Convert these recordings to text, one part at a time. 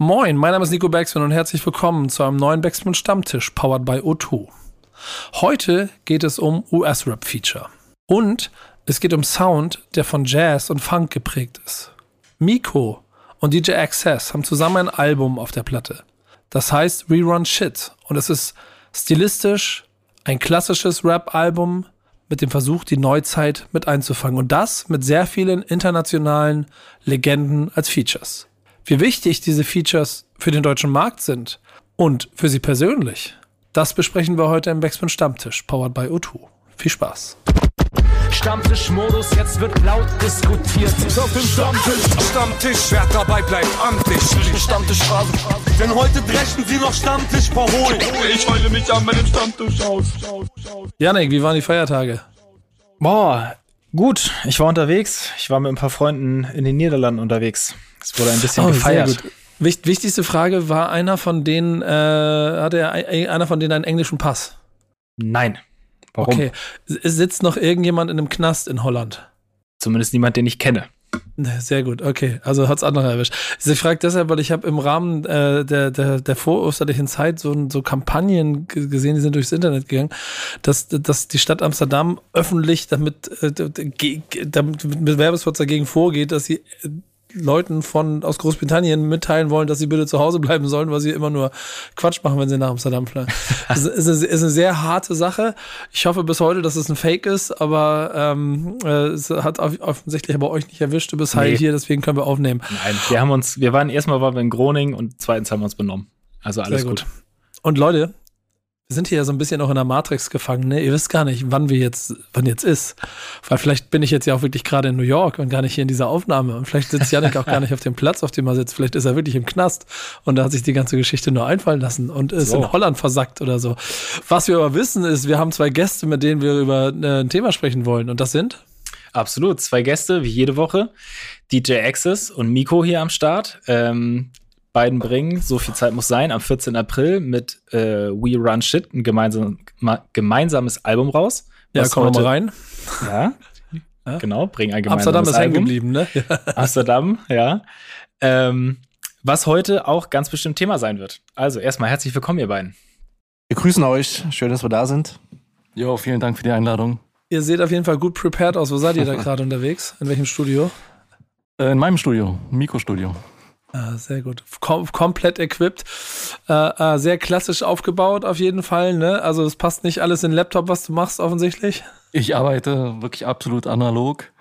Moin, mein Name ist Nico Baxman und herzlich willkommen zu einem neuen Baxman Stammtisch, powered by O2. Heute geht es um US-Rap-Feature. Und es geht um Sound, der von Jazz und Funk geprägt ist. Miko und DJ Access haben zusammen ein Album auf der Platte. Das heißt Rerun Shit. Und es ist stilistisch ein klassisches Rap-Album mit dem Versuch, die Neuzeit mit einzufangen. Und das mit sehr vielen internationalen Legenden als Features. Wie wichtig diese Features für den deutschen Markt sind und für Sie persönlich, das besprechen wir heute im Backspin Stammtisch, powered by O2. Viel Spaß. Stammtischmodus, jetzt wird laut diskutiert. Auf dem Stammtisch, Stammtisch, wer dabei bleibt, am Tisch. Stammtischphase. Denn heute brechen sie noch Stammtisch verholen. Ich heule mich an meinem Stammtisch aus. Janik, wie waren die Feiertage? Boah, gut. Ich war unterwegs. Ich war mit ein paar Freunden in den Niederlanden unterwegs. Es wurde ein bisschen Oh, gefeiert. wichtigste Frage, war einer von denen, äh, hatte er ein- einer von denen einen englischen Pass? Nein. Warum? Okay. Sitzt noch irgendjemand in einem Knast in Holland? Zumindest niemand, den ich kenne. Ne, Sehr gut, okay. Also hat's andere erwischt. Ich frage deshalb, weil ich habe im Rahmen äh, der, der, der vorosterlichen Zeit so, so Kampagnen gesehen, die sind durchs Internet gegangen, dass, dass die Stadt Amsterdam öffentlich damit, äh, damit mit Werbespots dagegen vorgeht, dass sie äh, Leuten von aus Großbritannien mitteilen wollen, dass sie bitte zu Hause bleiben sollen, weil sie immer nur Quatsch machen, wenn sie nach Amsterdam fliegen. Das ist, ist, eine, ist eine sehr harte Sache. Ich hoffe bis heute, dass es ein Fake ist, aber ähm, äh, es hat off- offensichtlich aber euch nicht erwischt. Du bist Nee. halt hier, deswegen können wir aufnehmen. Nein. Wir haben uns, wir waren erstmal waren wir in Groningen und zweitens haben wir uns benommen. Also alles gut. gut. Und Leute, wir sind hier ja so ein bisschen auch in der Matrix gefangen. Ne? Ihr wisst gar nicht, wann wir jetzt, wann jetzt ist. Weil vielleicht bin ich jetzt ja auch wirklich gerade in New York und gar nicht hier in dieser Aufnahme. Und vielleicht sitzt Janik auch gar nicht auf dem Platz, auf dem er sitzt. Vielleicht ist er wirklich im Knast und da hat sich die ganze Geschichte nur einfallen lassen und ist So. in Holland versackt oder so. Was wir aber wissen ist, wir haben zwei Gäste, mit denen wir über äh, ein Thema sprechen wollen. Und das sind? Absolut. Zwei Gäste, wie jede Woche. DJ Access und Miko hier am Start. Ähm, beiden bringen, so viel Zeit muss sein, am 14. April mit äh, We Run Shit ein gemeinsam, gemeinsames Album raus. Ja, wir heute- mal rein. Ja, Ja. genau, bringen ein gemeinsames Amsterdam ist hängen geblieben, ne? Amsterdam, ja. Ähm, was heute auch ganz bestimmt Thema sein wird. Also erstmal herzlich willkommen, ihr beiden. Wir grüßen euch. Schön, dass wir da sind. Jo, vielen Dank für die Einladung. Ihr seht auf jeden Fall gut prepared aus. Wo seid ihr da gerade unterwegs? In welchem Studio? Äh, in meinem Studio, Mikrostudio. Ah, sehr gut. Kom komplett equipped. Äh, äh, sehr klassisch aufgebaut, auf jeden Fall. Ne? Also, es passt nicht alles in den Laptop, was du machst, offensichtlich. Ich arbeite wirklich absolut analog.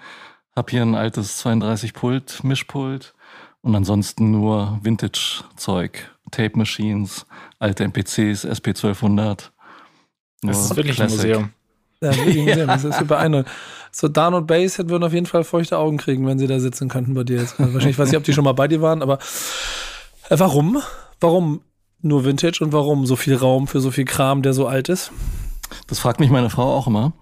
Hab hier ein altes 32-Pult, Mischpult und ansonsten nur Vintage-Zeug. Tape Machines, alte MPCs, SP1200. Nur Das ist wirklich Classic. ein Museum. Ja. Das ist beeindruckend. So, Dan und Bass würden auf jeden Fall feuchte Augen kriegen, wenn sie da sitzen könnten bei dir jetzt. Also wahrscheinlich weiß ich, ob die schon mal bei dir waren, aber äh, warum? Warum nur Vintage und warum so viel Raum für so viel Kram, der so alt ist? Das fragt mich meine Frau auch immer.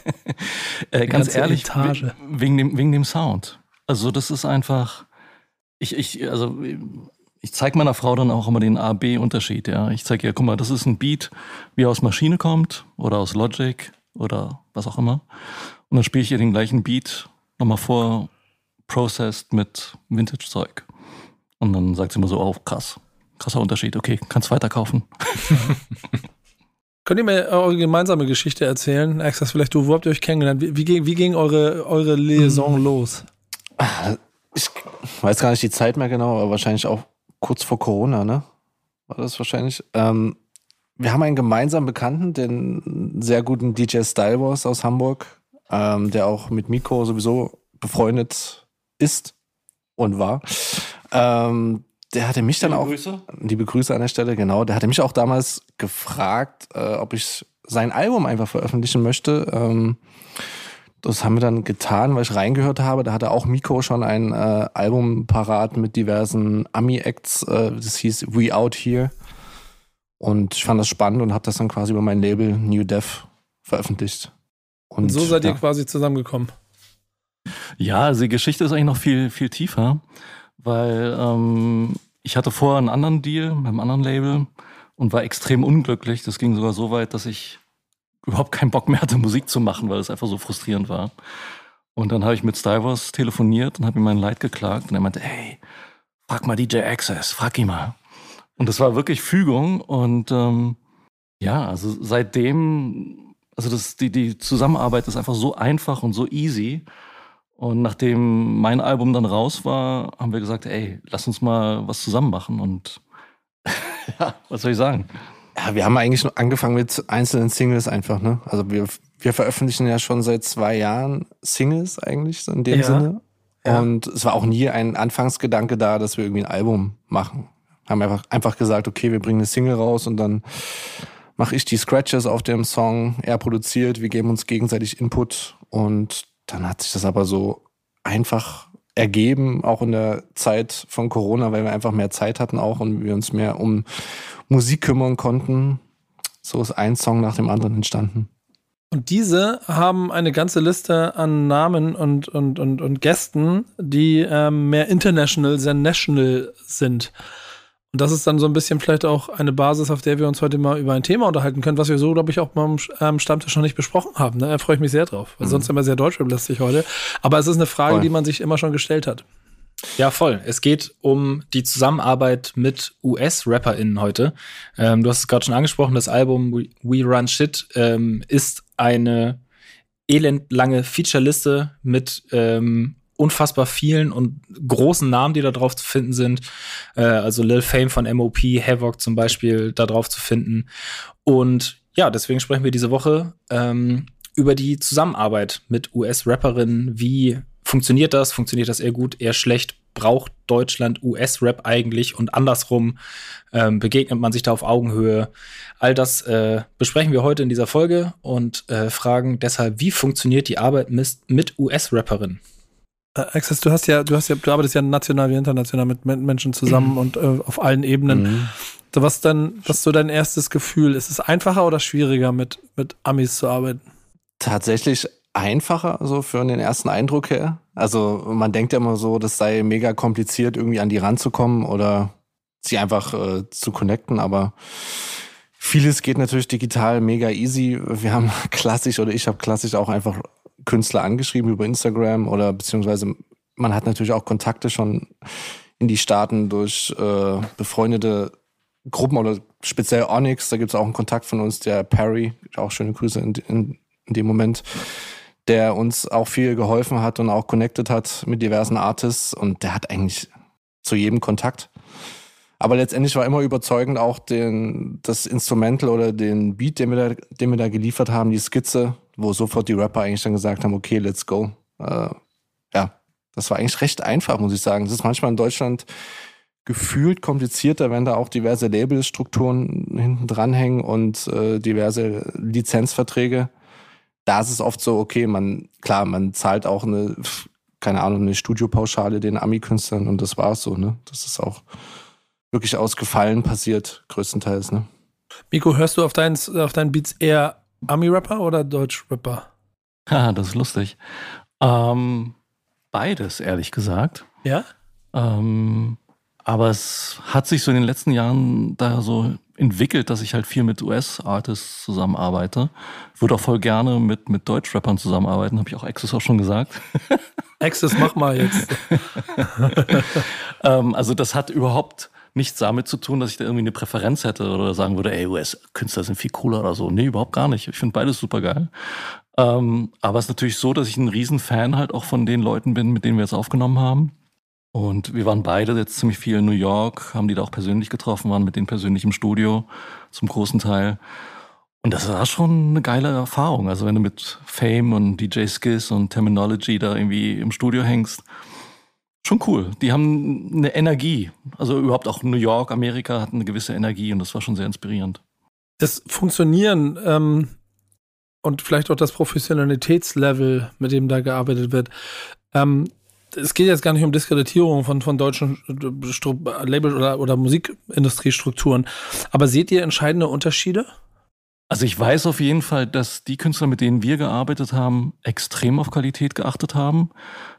äh, ganz ehrlich, Etage. wegen dem, wegen dem Sound. Also das ist einfach, ich, ich, also ich zeige meiner Frau dann auch immer den A-B-Unterschied. Ja, ich zeige ihr, guck mal, das ist ein Beat, wie er aus Maschine kommt oder aus Logic oder was auch immer. Und dann spiele ich ihr den gleichen Beat nochmal vor, processed mit Vintage-Zeug. Und dann sagt sie immer so, oh krass, krasser Unterschied. Okay, kannst weiterkaufen. Könnt ihr mir eure gemeinsame Geschichte erzählen? Access, vielleicht du, wo habt ihr euch kennengelernt? Wie, wie, ging, wie ging eure, eure Liaison los? Ich weiß gar nicht die Zeit mehr genau, aber wahrscheinlich auch kurz vor Corona, ne? War das wahrscheinlich? Ähm, wir haben einen gemeinsamen Bekannten, den sehr guten DJ Style Wars aus Hamburg, ähm, der auch mit Miko sowieso befreundet ist und war. Ähm, der hatte mich dann auch. Grüße. Liebe Grüße an der Stelle, genau. Der hatte mich auch damals gefragt, äh, ob ich sein Album einfach veröffentlichen möchte. Ähm, das haben wir dann getan, weil ich reingehört habe. Da hatte auch Miko schon ein äh, Album parat mit diversen Ami-Acts. Äh, das hieß We Out Here. Und ich fand das spannend und habe das dann quasi über mein Label New Dev veröffentlicht. Und so seid ihr ja. quasi zusammengekommen. Ja, also die Geschichte ist eigentlich noch viel, viel tiefer, weil ähm, ich hatte vorher einen anderen Deal mit einem anderen Label und war extrem unglücklich. Das ging sogar so weit, dass ich überhaupt keinen Bock mehr hatte, Musik zu machen, weil es einfach so frustrierend war. Und dann habe ich mit Stivers telefoniert und habe ihm mein Leid geklagt und er meinte, hey, frag mal DJ Access, frag ihn mal. Und das war wirklich Fügung und ähm, ja, also seitdem, also das, die, die Zusammenarbeit ist einfach so einfach und so easy. Und nachdem mein Album dann raus war, haben wir gesagt, ey, lass uns mal was zusammen machen. Und ja, was soll ich sagen? Ja, wir haben eigentlich nur angefangen mit einzelnen Singles einfach, ne? Also wir, wir veröffentlichen ja schon seit zwei Jahren Singles eigentlich so in dem Ja. Sinne. Ja. Und es war auch nie ein Anfangsgedanke da, dass wir irgendwie ein Album machen. Haben einfach, einfach gesagt, okay, wir bringen eine Single raus und dann mache ich die Scratches auf dem Song, er produziert, wir geben uns gegenseitig Input und dann hat sich das aber so einfach ergeben, auch in der Zeit von Corona, weil wir einfach mehr Zeit hatten auch und wir uns mehr um Musik kümmern konnten. So ist ein Song nach dem anderen entstanden. Und diese haben eine ganze Liste an Namen und, und, und, und Gästen, die ähm, mehr international than national sind. Und das ist dann so ein bisschen vielleicht auch eine Basis, auf der wir uns heute mal über ein Thema unterhalten können, was wir so, glaube ich, auch beim ähm, Stammtisch noch nicht besprochen haben. Ne? Da freue ich mich sehr drauf. Weil sonst immer sehr deutschrap-lastig heute. Aber es ist eine Frage, Voll. die man sich immer schon gestellt hat. Ja, voll. Es geht um die Zusammenarbeit mit US-RapperInnen heute. Ähm, du hast es gerade schon angesprochen, das Album We, We Run Shit ähm, ist eine elendlange Featureliste mit ähm, unfassbar vielen und großen Namen, die da drauf zu finden sind. Äh, also Lil Fame von MOP, Havoc zum Beispiel da drauf zu finden. Und ja, deswegen sprechen wir diese Woche ähm, über die Zusammenarbeit mit US-Rapperinnen. Wie funktioniert das? Funktioniert das eher gut, eher schlecht? Braucht Deutschland US-Rap eigentlich und andersrum? Ähm, begegnet man sich da auf Augenhöhe? All das äh, besprechen wir heute in dieser Folge und äh, fragen deshalb, wie funktioniert die Arbeit mis- mit US-Rapperinnen? Äh, Access, du hast ja, du hast ja, du arbeitest ja national wie international mit Men- Menschen zusammen und äh, auf allen Ebenen. Mhm. So, was dann, was ist so dein erstes Gefühl? Ist es einfacher oder schwieriger, mit, mit Amis zu arbeiten? Tatsächlich einfacher, so für den ersten Eindruck her. Also man denkt ja immer so, das sei mega kompliziert, irgendwie an die ranzukommen oder sie einfach äh, zu connecten, aber vieles geht natürlich digital mega easy. Wir haben klassisch oder ich habe klassisch auch einfach Künstler angeschrieben über Instagram oder beziehungsweise man hat natürlich auch Kontakte schon in die Staaten durch äh, befreundete Gruppen oder speziell Onyx, da gibt es auch einen Kontakt von uns, der Perry, auch schöne Grüße in, in, in dem Moment, der uns auch viel geholfen hat und auch connected hat mit diversen Artists und der hat eigentlich zu jedem Kontakt. Aber letztendlich war immer überzeugend auch den, das Instrumental oder den Beat, den wir, da, den wir da geliefert haben, die Skizze, wo sofort die Rapper eigentlich dann gesagt haben, okay, let's go. Äh, ja, das war eigentlich recht einfach, muss ich sagen. Es ist manchmal in Deutschland gefühlt komplizierter, wenn da auch diverse Labelstrukturen hinten dranhängen und äh, diverse Lizenzverträge. Da ist es oft so, okay, man, klar, man zahlt auch eine, keine Ahnung, eine Studiopauschale den Ami-Künstlern und das war's so, ne? Das ist auch wirklich aus Gefallen passiert, größtenteils, ne? Miko, hörst du auf deinen, auf deinen Beats eher Ami-Rapper oder Deutsch-Rapper? Haha, das ist lustig. Ähm, beides, ehrlich gesagt. Ja? Ähm, aber es hat sich so in den letzten Jahren da so entwickelt, dass ich halt viel mit US-Artists zusammenarbeite. Würde auch voll gerne mit, mit Deutsch-Rappern zusammenarbeiten, habe ich auch Access auch schon gesagt. Access, mach mal jetzt. ähm, also das hat überhaupt nichts damit zu tun, dass ich da irgendwie eine Präferenz hätte oder sagen würde, ey, US-Künstler sind viel cooler oder so. Nee, überhaupt gar nicht. Ich finde beides super geil. Ähm, aber es ist natürlich so, dass ich ein Riesenfan halt auch von den Leuten bin, mit denen wir jetzt aufgenommen haben. Und wir waren beide jetzt ziemlich viel in New York, haben die da auch persönlich getroffen, waren mit denen persönlich im Studio zum großen Teil. Und das war schon eine geile Erfahrung. Also wenn du mit Fame und DJ Skiz und Terminology da irgendwie im Studio hängst, schon cool. Die haben eine Energie. Also überhaupt auch New York, Amerika hat eine gewisse Energie und das war schon sehr inspirierend. Das Funktionieren ähm, und vielleicht auch das Professionalitätslevel, mit dem da gearbeitet wird. Ähm, es geht jetzt gar nicht um Diskreditierung von, von deutschen Stru Label- oder, oder Musikindustriestrukturen. Aber seht ihr entscheidende Unterschiede? Also ich weiß auf jeden Fall, dass die Künstler, mit denen wir gearbeitet haben, extrem auf Qualität geachtet haben.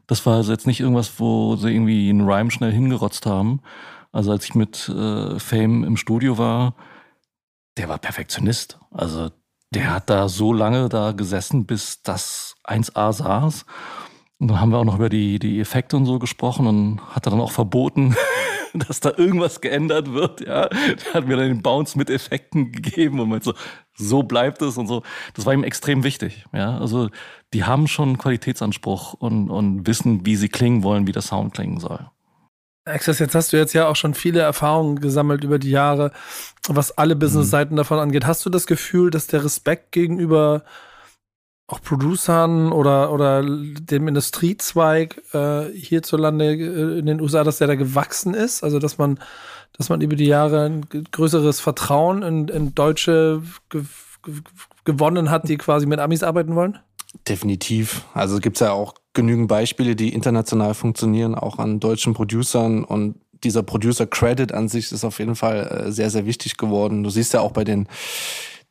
Das war also jetzt nicht irgendwas, wo sie irgendwie einen Rhyme schnell hingerotzt haben. Also als ich mit äh, Fame im Studio war, der war Perfektionist. Also der hat da so lange da gesessen, bis das 1A saß. Und dann haben wir auch noch über die, die Effekte und so gesprochen und hat er dann auch verboten, dass da irgendwas geändert wird, ja. Der hat mir dann den Bounce mit Effekten gegeben und meint so, so bleibt es und so. Das war ihm extrem wichtig, ja. Also, die haben schon Qualitätsanspruch und, und wissen, wie sie klingen wollen, wie der Sound klingen soll. Access, jetzt hast du jetzt ja auch schon viele Erfahrungen gesammelt über die Jahre, was alle Business-Seiten davon angeht. Hast du das Gefühl, dass der Respekt gegenüber auch Producern oder, oder dem Industriezweig äh, hierzulande äh, in den USA, dass der da gewachsen ist? Also, dass man, dass man über die Jahre ein größeres Vertrauen in, in Deutsche ge ge gewonnen hat, die quasi mit Amis arbeiten wollen? Definitiv. Also gibt es ja auch genügend Beispiele, die international funktionieren, auch an deutschen Producern und dieser Producer Credit an sich ist auf jeden Fall äh, sehr, sehr wichtig geworden. Du siehst ja auch bei den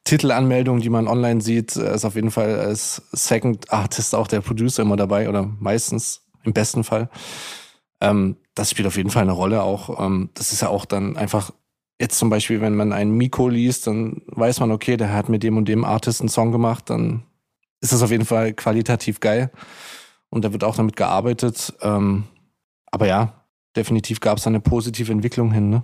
Titelanmeldungen, die man online sieht, äh, ist auf jeden Fall als Second Artist auch der Producer immer dabei oder meistens im besten Fall. Ähm, das spielt auf jeden Fall eine Rolle auch. Ähm, das ist ja auch dann einfach jetzt zum Beispiel, wenn man einen Miko liest, dann weiß man, okay, der hat mit dem und dem Artist einen Song gemacht, dann ist das auf jeden Fall qualitativ geil. Und da wird auch damit gearbeitet. Ähm, aber ja, definitiv gab es eine positive Entwicklung hin. Ne?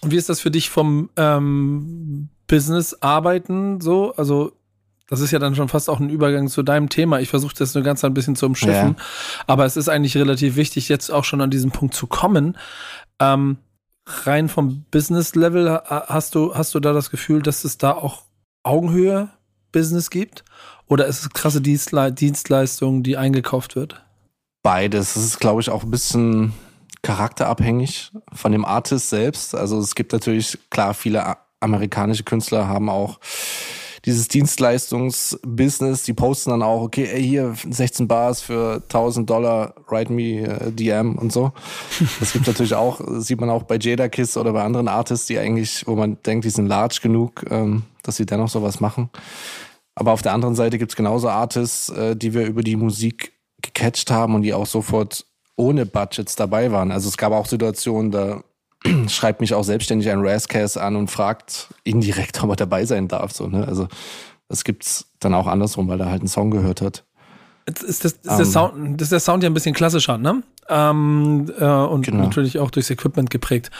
Und wie ist das für dich vom ähm, Business arbeiten so? Also das ist ja dann schon fast auch ein Übergang zu deinem Thema. Ich versuche das nur ganz ein bisschen zu umschiffen. Ja. Aber es ist eigentlich relativ wichtig, jetzt auch schon an diesen Punkt zu kommen. Ähm, rein vom Business-Level hast du, hast du da das Gefühl, dass es da auch Augenhöhe Business gibt? Oder ist es krasse Dienstle Dienstleistung, die eingekauft wird? Beides. Es ist, glaube ich, auch ein bisschen charakterabhängig von dem Artist selbst. Also es gibt natürlich, klar, viele amerikanische Künstler haben auch dieses Dienstleistungsbusiness, die posten dann auch, okay, ey, hier 16 Bars für 1000 Dollar, write me DM und so. Das gibt natürlich auch, sieht man auch bei Jada Kiss oder bei anderen Artists, die eigentlich, wo man denkt, die sind large genug, ähm, dass sie dennoch sowas machen. Aber auf der anderen Seite gibt's genauso Artists, äh, die wir über die Musik gecatcht haben und die auch sofort ohne Budgets dabei waren. Also es gab auch Situationen, da schreibt mich auch selbstständig ein Razzcast an und fragt indirekt, ob er dabei sein darf. So, ne? Also das gibt's dann auch andersrum, weil er halt einen Song gehört hat. Ist das, ist um, der ähm. Sound, das ist der Sound ja ein bisschen klassischer, ne? Ähm, äh, und genau. natürlich auch durchs Equipment geprägt.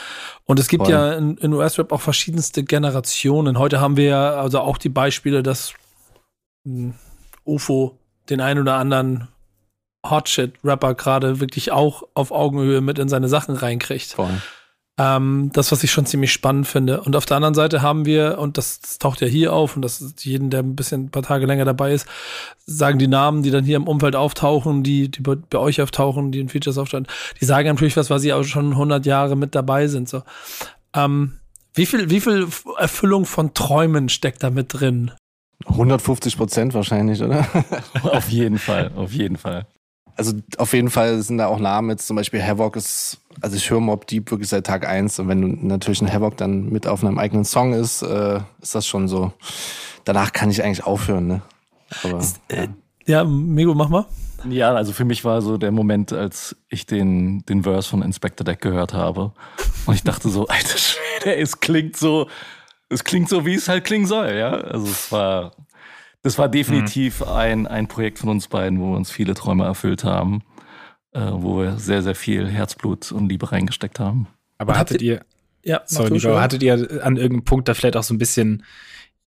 Und es gibt Voll. ja in, in US-Rap auch verschiedenste Generationen. Heute haben wir ja also auch die Beispiele, dass UFO den einen oder anderen Hotshit-Rapper gerade wirklich auch auf Augenhöhe mit in seine Sachen reinkriegt. Voll. Ähm, das, was ich schon ziemlich spannend finde. Und auf der anderen Seite haben wir, und das, das, taucht ja hier auf, und das ist jeden, der ein bisschen ein paar Tage länger dabei ist, sagen die Namen, die dann hier im Umfeld auftauchen, die, die bei, bei euch auftauchen, die in Features auftauchen, die sagen natürlich was, weil sie auch schon 100 Jahre mit dabei sind. So. Ähm, wie viel, wie viel Erfüllung von Träumen steckt da mit drin? 150 Prozent wahrscheinlich, oder? auf jeden Fall, auf jeden Fall. Also auf jeden Fall sind da auch Namen jetzt zum Beispiel Havoc ist, also ich höre Mob Deep wirklich seit Tag eins und wenn du natürlich ein Havoc dann mit auf einem eigenen Song ist, äh, ist das schon so. Danach kann ich eigentlich aufhören, ne? Aber, ist, äh, ja. ja, Mego, mach mal. Ja, also für mich war so der Moment, als ich den, den Verse von Inspector Deck gehört habe. Und ich dachte so, alter Schwede, es klingt so, es klingt so, wie es halt klingen soll, ja. Also es war, das war definitiv mhm. ein, ein Projekt von uns beiden, wo wir uns viele Träume erfüllt haben, äh, wo wir sehr, sehr viel Herzblut und Liebe reingesteckt haben. Aber hattet ihr, ja, sorry, Nico, hattet ihr an irgendeinem Punkt da vielleicht auch so ein bisschen,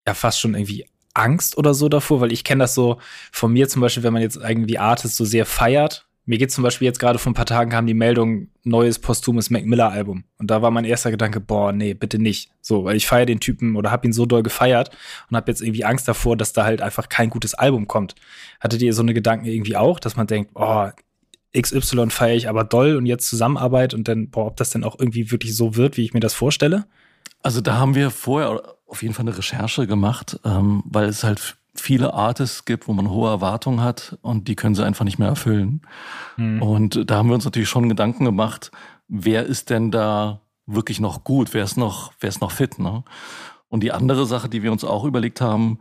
ja, fast schon irgendwie Angst oder so davor? Weil ich kenne das so von mir zum Beispiel, wenn man jetzt irgendwie Artists so sehr feiert mir geht zum Beispiel jetzt gerade vor ein paar Tagen kam die Meldung, neues posthumes Mac Miller Album. Und da war mein erster Gedanke, boah, nee, bitte nicht. So, weil ich feiere den Typen oder hab ihn so doll gefeiert und hab jetzt irgendwie Angst davor, dass da halt einfach kein gutes Album kommt. Hattet ihr so eine Gedanken irgendwie auch, dass man denkt, boah, XY feiere ich aber doll und jetzt Zusammenarbeit und dann, boah, ob das denn auch irgendwie wirklich so wird, wie ich mir das vorstelle? Also da haben wir vorher auf jeden Fall eine Recherche gemacht, ähm, weil es halt viele Artists gibt, wo man hohe Erwartungen hat und die können sie einfach nicht mehr erfüllen. Mhm. Und da haben wir uns natürlich schon Gedanken gemacht, wer ist denn da wirklich noch gut, wer ist noch, wer ist noch fit, ne? Und die andere Sache, die wir uns auch überlegt haben,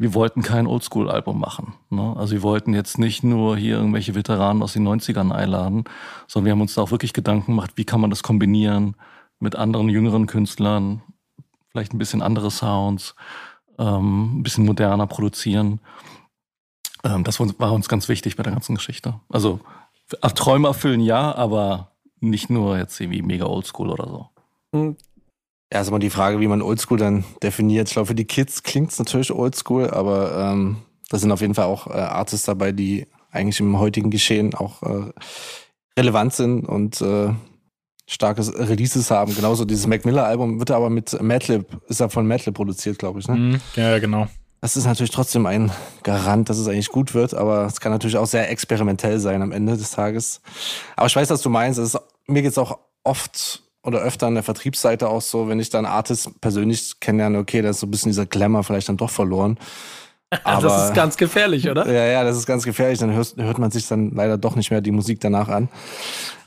wir wollten kein Oldschool-Album machen. Ne? Also wir wollten jetzt nicht nur hier irgendwelche Veteranen aus den 90ern einladen, sondern wir haben uns da auch wirklich Gedanken gemacht, wie kann man das kombinieren mit anderen jüngeren Künstlern, vielleicht ein bisschen andere Sounds ähm, ein bisschen moderner produzieren. Ähm, das war uns ganz wichtig bei der ganzen Geschichte. Also Träume erfüllen ja, aber nicht nur jetzt irgendwie mega oldschool oder so. Ist immer die Frage, wie man Oldschool dann definiert. Ich glaube, für die Kids klingt es natürlich Oldschool, aber ähm, da sind auf jeden Fall auch äh, Artists dabei, die eigentlich im heutigen Geschehen auch äh, relevant sind und äh, starkes Releases haben. Genauso dieses Mac Miller Album wird aber mit Madlib, ist ja von Madlib produziert, glaube ich. Ne? Mhm. Ja, genau. Das ist natürlich trotzdem ein Garant, dass es eigentlich gut wird, aber es kann natürlich auch sehr experimentell sein am Ende des Tages. Aber ich weiß, was du meinst. Es ist, mir geht's auch oft oder öfter an der Vertriebsseite auch so, wenn ich dann Artists persönlich kennenlerne, okay, da ist so ein bisschen dieser Glamour vielleicht dann doch verloren. Aber, das ist ganz gefährlich, oder? ja, ja, das ist ganz gefährlich. Dann hört, hört man sich dann leider doch nicht mehr die Musik danach an.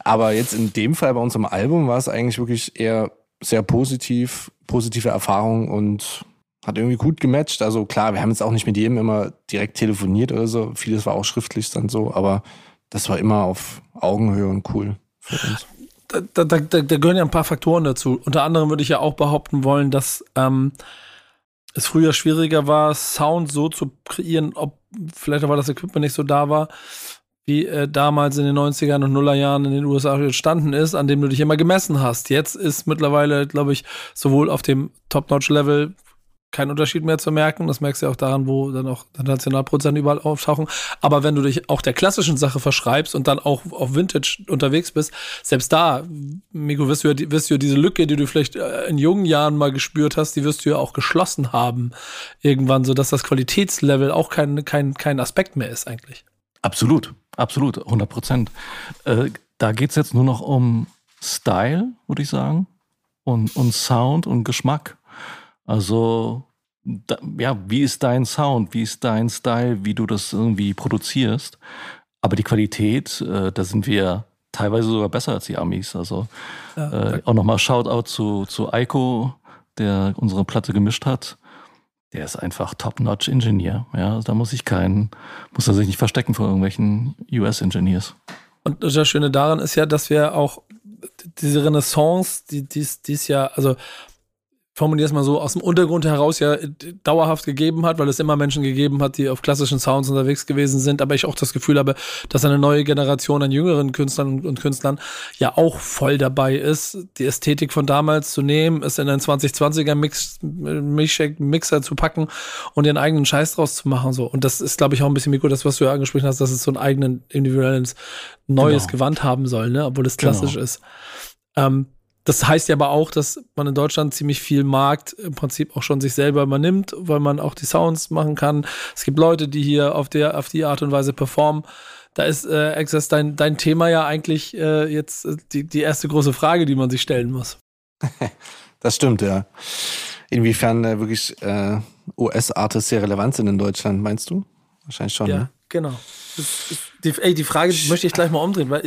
Aber jetzt in dem Fall bei unserem Album war es eigentlich wirklich eher sehr positiv, positive Erfahrung und hat irgendwie gut gematcht. Also klar, wir haben jetzt auch nicht mit jedem immer direkt telefoniert oder so. Vieles war auch schriftlich dann so, aber das war immer auf Augenhöhe und cool für uns. Da, da, da, da gehören ja ein paar Faktoren dazu. Unter anderem würde ich ja auch behaupten wollen, dass ähm, es früher schwieriger war, Sound so zu kreieren, ob vielleicht weil das Equipment nicht so da war, wie äh, damals in den 90ern und Nullerjahren in den USA entstanden ist, an dem du dich immer gemessen hast. Jetzt ist mittlerweile, glaube ich, sowohl auf dem Top-Notch-Level kein Unterschied mehr zu merken. Das merkst du ja auch daran, wo dann auch Nationalproduzenten überall auftauchen. Aber wenn du dich auch der klassischen Sache verschreibst und dann auch auf Vintage unterwegs bist, selbst da, Miko, wirst du ja, wirst du ja diese Lücke, die du vielleicht äh, in jungen Jahren mal gespürt hast, die wirst du ja auch geschlossen haben irgendwann, so dass das Qualitätslevel auch kein, kein, kein Aspekt mehr ist eigentlich. Absolut, absolut, 100 Prozent. Äh, da geht's jetzt nur noch um Style, würde ich sagen, und, und Sound und Geschmack. Also, da, ja, wie ist dein Sound, wie ist dein Style, wie du das irgendwie produzierst? Aber die Qualität, äh, da sind wir teilweise sogar besser als die Amis. Also Ja, äh, auch nochmal Shoutout zu, zu Eiko, der unsere Platte gemischt hat. Der ist einfach Top-Notch-Ingenieur. Ja, da muss ich keinen, muss er sich nicht verstecken vor irgendwelchen US-Engineers. Und das Schöne daran ist ja, dass wir auch diese Renaissance, die dies ja, also formuliere es mal so, aus dem Untergrund heraus ja dauerhaft gegeben hat, weil es immer Menschen gegeben hat, die auf klassischen Sounds unterwegs gewesen sind, aber ich auch das Gefühl habe, dass eine neue Generation an jüngeren Künstlern und Künstlern ja auch voll dabei ist, die Ästhetik von damals zu nehmen, es in einen 2020er Mix, Milchshake Mixer zu packen und ihren eigenen Scheiß draus zu machen, so. Und das ist, glaube ich, auch ein bisschen, Mikro, das, was du ja angesprochen hast, dass es so einen eigenen individuelles, neues Genau. Gewand haben soll, ne, obwohl es klassisch Genau. ist. Ähm, das heißt ja aber auch, dass man in Deutschland ziemlich viel Markt im Prinzip auch schon sich selber übernimmt, weil man auch die Sounds machen kann. Es gibt Leute, die hier auf der, auf die Art und Weise performen. Da ist äh, Access dein, dein Thema ja eigentlich äh, jetzt äh, die, die erste große Frage, die man sich stellen muss. Das stimmt, ja. Inwiefern äh, wirklich äh, US-Artists sehr relevant sind in Deutschland, meinst du? Wahrscheinlich schon. Ja, Ne? genau. Das ist, die, ey, die Frage möchte ich gleich mal umdrehen, weil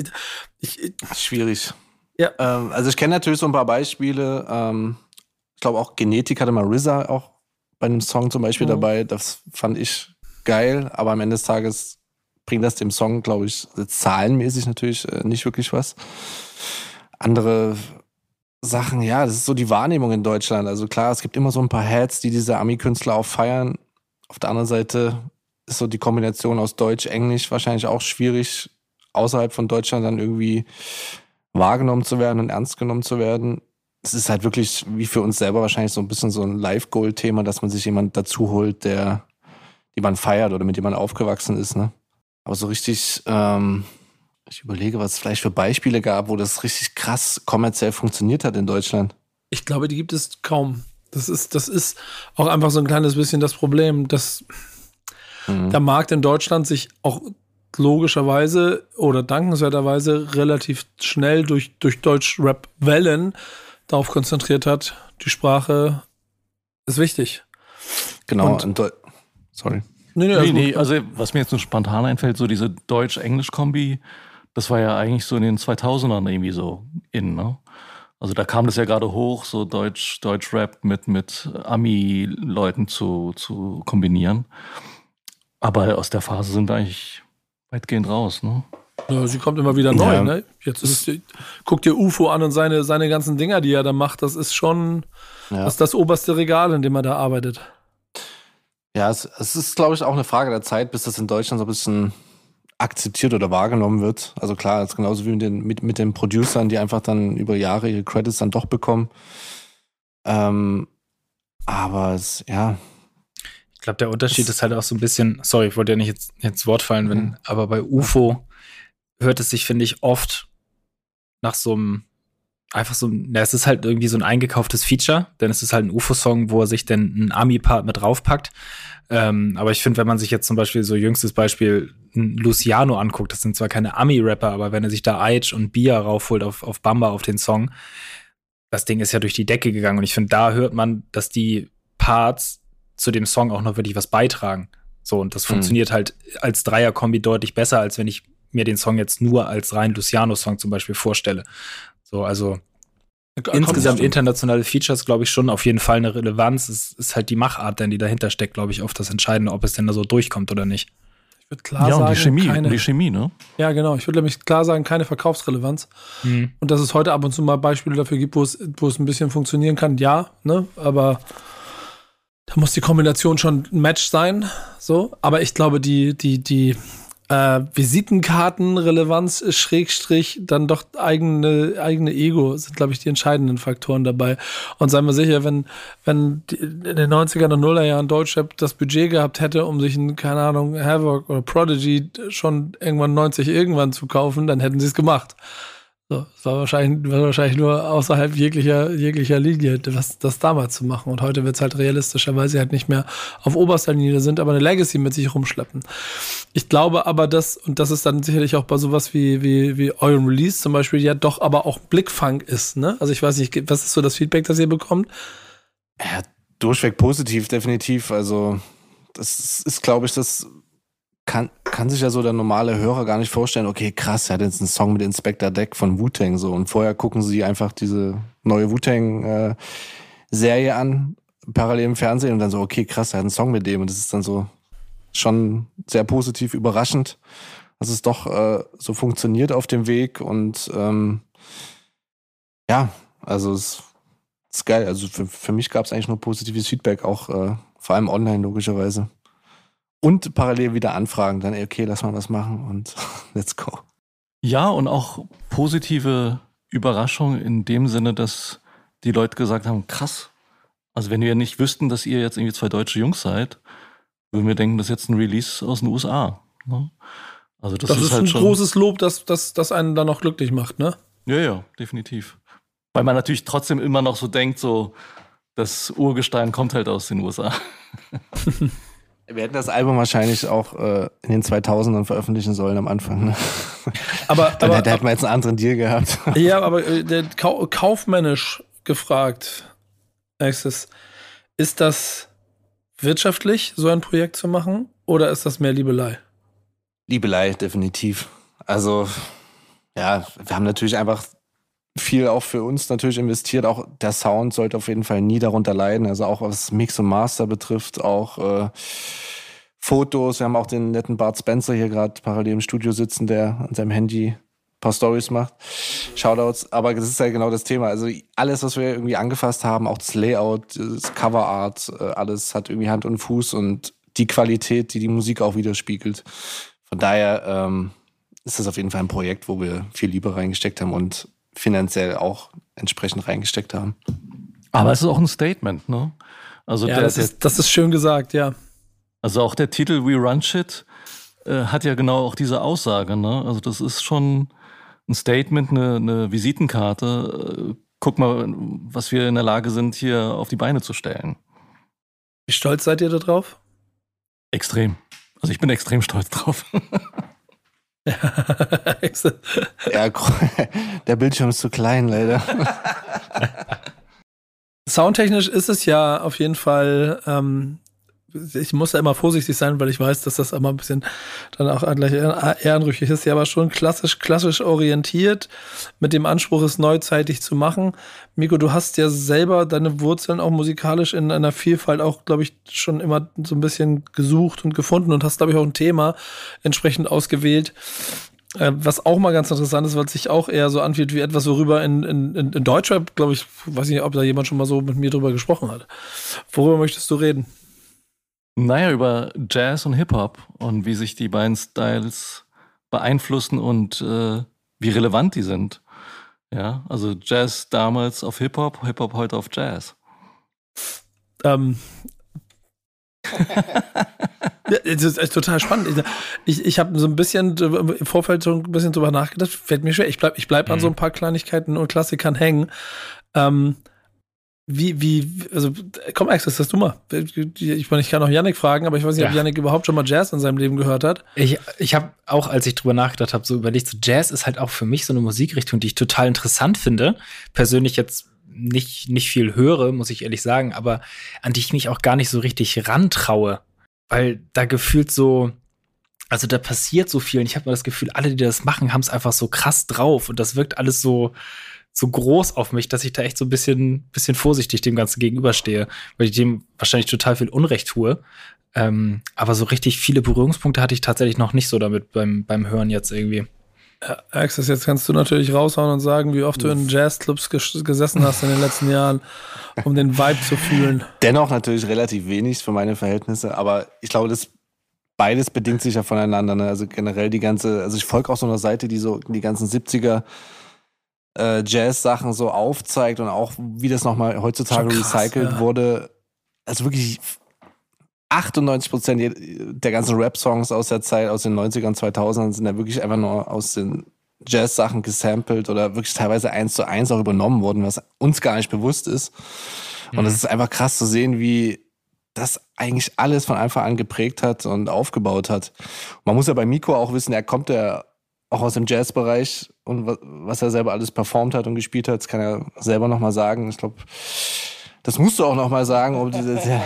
ich, ich Schwierig. Ja. Ähm, also ich kenne natürlich so ein paar Beispiele. Ähm, ich glaube auch Genetik hatte mal RZA auch bei einem Song zum Beispiel Mhm. dabei. Das fand ich geil, aber am Ende des Tages bringt das dem Song, glaube ich, zahlenmäßig natürlich äh, nicht wirklich was. Andere Sachen, ja, das ist so die Wahrnehmung in Deutschland. Also klar, es gibt immer so ein paar Heads, die diese Ami-Künstler auch feiern. Auf der anderen Seite ist so die Kombination aus Deutsch, Englisch wahrscheinlich auch schwierig, außerhalb von Deutschland dann irgendwie wahrgenommen zu werden und ernst genommen zu werden. Es ist halt wirklich wie für uns selber wahrscheinlich so ein bisschen so ein Live-Goal-Thema, dass man sich jemand dazu holt, der, die man feiert oder mit dem man aufgewachsen ist, ne? Aber so richtig, ähm, ich überlege, was es vielleicht für Beispiele gab, wo das richtig krass kommerziell funktioniert hat in Deutschland. ich glaube, die gibt es kaum. Das ist, das ist auch einfach so ein kleines bisschen das Problem, dass Mhm. der Markt in Deutschland sich auch logischerweise oder dankenswerterweise relativ schnell durch, durch Deutsch-Rap-Wellen darauf konzentriert hat, die Sprache ist wichtig. Genau. Und- Sorry. Nee, Nee, also nee, gut. also was mir jetzt so spontan einfällt, so diese Deutsch-Englisch-Kombi, das war ja eigentlich so in den 2000ern irgendwie so in, ne? Also da kam das ja gerade hoch, so Deutsch, Deutsch-Rap mit, mit Ami-Leuten zu, zu kombinieren. Aber aus der Phase sind eigentlich weitgehend raus, ne? Ja, sie kommt immer wieder neu, Ja. ne? Jetzt ist, guck dir UFO an und seine, seine ganzen Dinger, die er da macht, das ist schon Ja. das, ist das oberste Regal, in dem er da arbeitet. Ja, es, es ist, glaube ich, auch eine Frage der Zeit, bis das in Deutschland so ein bisschen akzeptiert oder wahrgenommen wird. Also klar, das ist genauso wie mit den, mit, mit den Producern, die einfach dann über Jahre ihre Credits dann doch bekommen. Ähm, aber es, ja. Ich glaube, der Unterschied ist halt auch so ein bisschen, sorry, ich wollte ja nicht jetzt ins Wort fallen, wenn, mhm. aber bei UFO hört es sich, finde ich, oft nach so einem einfach so, na, es ist halt irgendwie so ein eingekauftes Feature, denn es ist halt ein UFO-Song, wo er sich dann einen Ami-Part mit draufpackt. Ähm, aber ich finde, wenn man sich jetzt zum Beispiel so jüngstes Beispiel Luciano anguckt, das sind zwar keine Ami-Rapper, aber wenn er sich da Aitch und Bia raufholt auf, auf Bamba auf den Song, das Ding ist ja durch die Decke gegangen. Und ich finde, da hört man, dass die Parts zu dem Song auch noch wirklich was beitragen. So, und das mhm. funktioniert halt als Dreier-Kombi deutlich besser, als wenn ich mir den Song jetzt nur als rein Luciano-Song zum Beispiel vorstelle. So, also insgesamt internationale Features, glaube ich, schon auf jeden Fall eine Relevanz. Es ist halt die Machart, denn die dahinter steckt, glaube ich, oft das Entscheidende, ob es denn da so durchkommt oder nicht. Ich würde klar ja, sagen, die Chemie, keine, die Chemie, ne? Ja, genau. Ich würde nämlich klar sagen, keine Verkaufsrelevanz. Mhm. Und dass es heute ab und zu mal Beispiele dafür gibt, wo es, wo es ein bisschen funktionieren kann, ja, ne? Aber da muss die Kombination schon ein Match sein. So. Aber ich glaube, die, die, die, äh, Visitenkartenrelevanz, Schrägstrich, dann doch eigene, eigene Ego sind, glaube ich, die entscheidenden Faktoren dabei. Und seien wir sicher, wenn, wenn in den 90er und Nullerjahren Deutschrap das Budget gehabt hätte, um sich ein, keine Ahnung, Havoc oder Prodigy schon irgendwann 90 irgendwann zu kaufen, dann hätten sie es gemacht. So, das war wahrscheinlich, war wahrscheinlich nur außerhalb jeglicher, jeglicher Linie, das, das damals zu machen. Und heute wird es halt realistischer, weil sie halt nicht mehr auf oberster Linie sind, aber eine Legacy mit sich rumschleppen. Ich glaube aber, dass, und das ist dann sicherlich auch bei sowas wie, wie, wie eurem Release zum Beispiel, ja doch aber auch Blickfang ist, ne? Also ich weiß nicht, was ist so das Feedback, das ihr bekommt? Ja, durchweg positiv, definitiv. Also, das ist, ist glaube ich, das kann, kann sich ja so der normale Hörer gar nicht vorstellen, okay, krass, er hat jetzt einen Song mit Inspector Deck von Wu-Tang so. Und vorher gucken sie einfach diese neue Wu-Tang äh, an, parallel im Fernsehen und dann so, okay, krass, er hat einen Song mit dem. Und das ist dann so schon sehr positiv überraschend, dass es doch äh, so funktioniert auf dem Weg. Und ähm, ja, also es ist geil. Also für, für mich gab es eigentlich nur positives Feedback, auch äh, vor allem online logischerweise und parallel wieder anfragen, dann, okay, lass mal was machen und let's go. Ja, und auch positive Überraschung in dem Sinne, dass die Leute gesagt haben, krass, also wenn wir nicht wüssten, dass ihr jetzt irgendwie zwei deutsche Jungs seid, würden wir denken, das ist jetzt ein Release aus den USA. Ne? Also das, das ist, ist, halt ein schon großes Lob, dass das dass einen dann noch glücklich macht, ne? Ja, ja, definitiv. Weil man natürlich trotzdem immer noch so denkt, so das Urgestein kommt halt aus den USA. Wir hätten das Album wahrscheinlich auch äh, in den 2000ern veröffentlichen sollen am Anfang. Ne? Aber, Dann aber, hätten wir jetzt einen anderen Deal gehabt. Ja, aber äh, der Kau kaufmännisch gefragt, Access, ist das wirtschaftlich, so ein Projekt zu machen, oder ist das mehr Liebelei? Liebelei, definitiv. Also, ja, wir haben natürlich einfach viel auch für uns natürlich investiert. Auch der Sound sollte auf jeden Fall nie darunter leiden. Also auch was Mix und Master betrifft, auch äh, Fotos. Wir haben auch den netten Bart Spencer hier gerade parallel im Studio sitzen, der an seinem Handy ein paar Stories macht. Shoutouts. Aber das ist ja genau das Thema. Also alles, was wir irgendwie angefasst haben, auch das Layout, das Coverart, äh, alles hat irgendwie Hand und Fuß und die Qualität, die die Musik auch widerspiegelt. Von daher ähm, ist das auf jeden Fall ein Projekt, wo wir viel Liebe reingesteckt haben und finanziell auch entsprechend reingesteckt haben. Aber es ist auch ein Statement, ne? Also ja, der, das, ist, das ist schön gesagt, ja. Also auch der Titel We Run Shit äh, hat ja genau auch diese Aussage, ne? Also das ist schon ein Statement, eine, eine Visitenkarte. Äh, guck mal, was wir in der Lage sind, hier auf die Beine zu stellen. Wie stolz seid ihr da drauf? Extrem. Also ich bin extrem stolz drauf. ja, der Bildschirm ist zu klein, leider. Soundtechnisch ist es ja auf jeden Fall ähm, ich muss da immer vorsichtig sein, weil ich weiß, dass das immer ein bisschen dann auch gleich ehrenrüchig ist, ja, aber schon klassisch, klassisch orientiert, mit dem Anspruch, es neuzeitig zu machen. Miko, du hast ja selber deine Wurzeln auch musikalisch in einer Vielfalt auch, glaube ich, schon immer so ein bisschen gesucht und gefunden und hast, glaube ich, auch ein Thema entsprechend ausgewählt. Äh, was auch mal ganz interessant ist, weil es sich auch eher so anfühlt wie etwas, worüber in, in, in Deutschrap, glaube ich, weiß nicht, ob da jemand schon mal so mit mir drüber gesprochen hat. Worüber möchtest du reden? Naja, über Jazz und Hip-Hop und wie sich die beiden Styles beeinflussen und äh, wie relevant die sind. Ja, also Jazz damals auf Hip-Hop, Hip-Hop heute auf Jazz. Ähm. ja, das ist total spannend. Ich, ich habe so ein bisschen im Vorfeld so ein bisschen drüber nachgedacht. Fällt mir schwer. Ich bleib, ich bleib mhm. an so ein paar Kleinigkeiten und Klassikern hängen. Ähm, wie, wie, also komm, Axel, das du mal. Ich meine, ich kann auch Yannick fragen, aber ich weiß nicht, ja. ob Yannick überhaupt schon mal Jazz in seinem Leben gehört hat. Ich, ich habe auch, als ich drüber nachgedacht habe, so überlegt, so Jazz ist halt auch für mich so eine Musikrichtung, die ich total interessant finde. Persönlich jetzt nicht, nicht viel höre, muss ich ehrlich sagen, aber an die ich mich auch gar nicht so richtig rantraue. Weil da gefühlt so, also da passiert so viel und ich habe mir das Gefühl, alle, die das machen, haben es einfach so krass drauf und das wirkt alles so, so groß auf mich, dass ich da echt so ein bisschen, bisschen vorsichtig dem Ganzen gegenüberstehe, weil ich dem wahrscheinlich total viel Unrecht tue. Ähm, aber so richtig viele Berührungspunkte hatte ich tatsächlich noch nicht so damit beim, beim Hören jetzt irgendwie. Ja, Axis, jetzt kannst du natürlich raushauen und sagen, wie oft du in Jazzclubs ges gesessen hast in den letzten Jahren, um den Vibe zu fühlen. Dennoch natürlich relativ wenig für meine Verhältnisse, aber ich glaube, das beides bedingt sich ja voneinander. Ne? Also generell die ganze, also ich folge auch so einer Seite, die so die ganzen 70er äh, Jazz-Sachen so aufzeigt und auch wie das nochmal heutzutage krass, recycelt ja. wurde. Also wirklich 98 Prozent der ganzen Rap-Songs aus der Zeit, aus den 90ern, 2000ern sind ja wirklich einfach nur aus den Jazz-Sachen gesampelt oder wirklich teilweise eins zu eins auch übernommen worden, was uns gar nicht bewusst ist. Und es mhm. ist einfach krass zu sehen, wie das eigentlich alles von Anfang an geprägt hat und aufgebaut hat. man muss ja bei Miko auch wissen, er kommt ja auch aus dem Jazzbereich und was er selber alles performt hat und gespielt hat, das kann er selber nochmal sagen. Ich glaube, das musst du auch noch mal sagen, um diese der,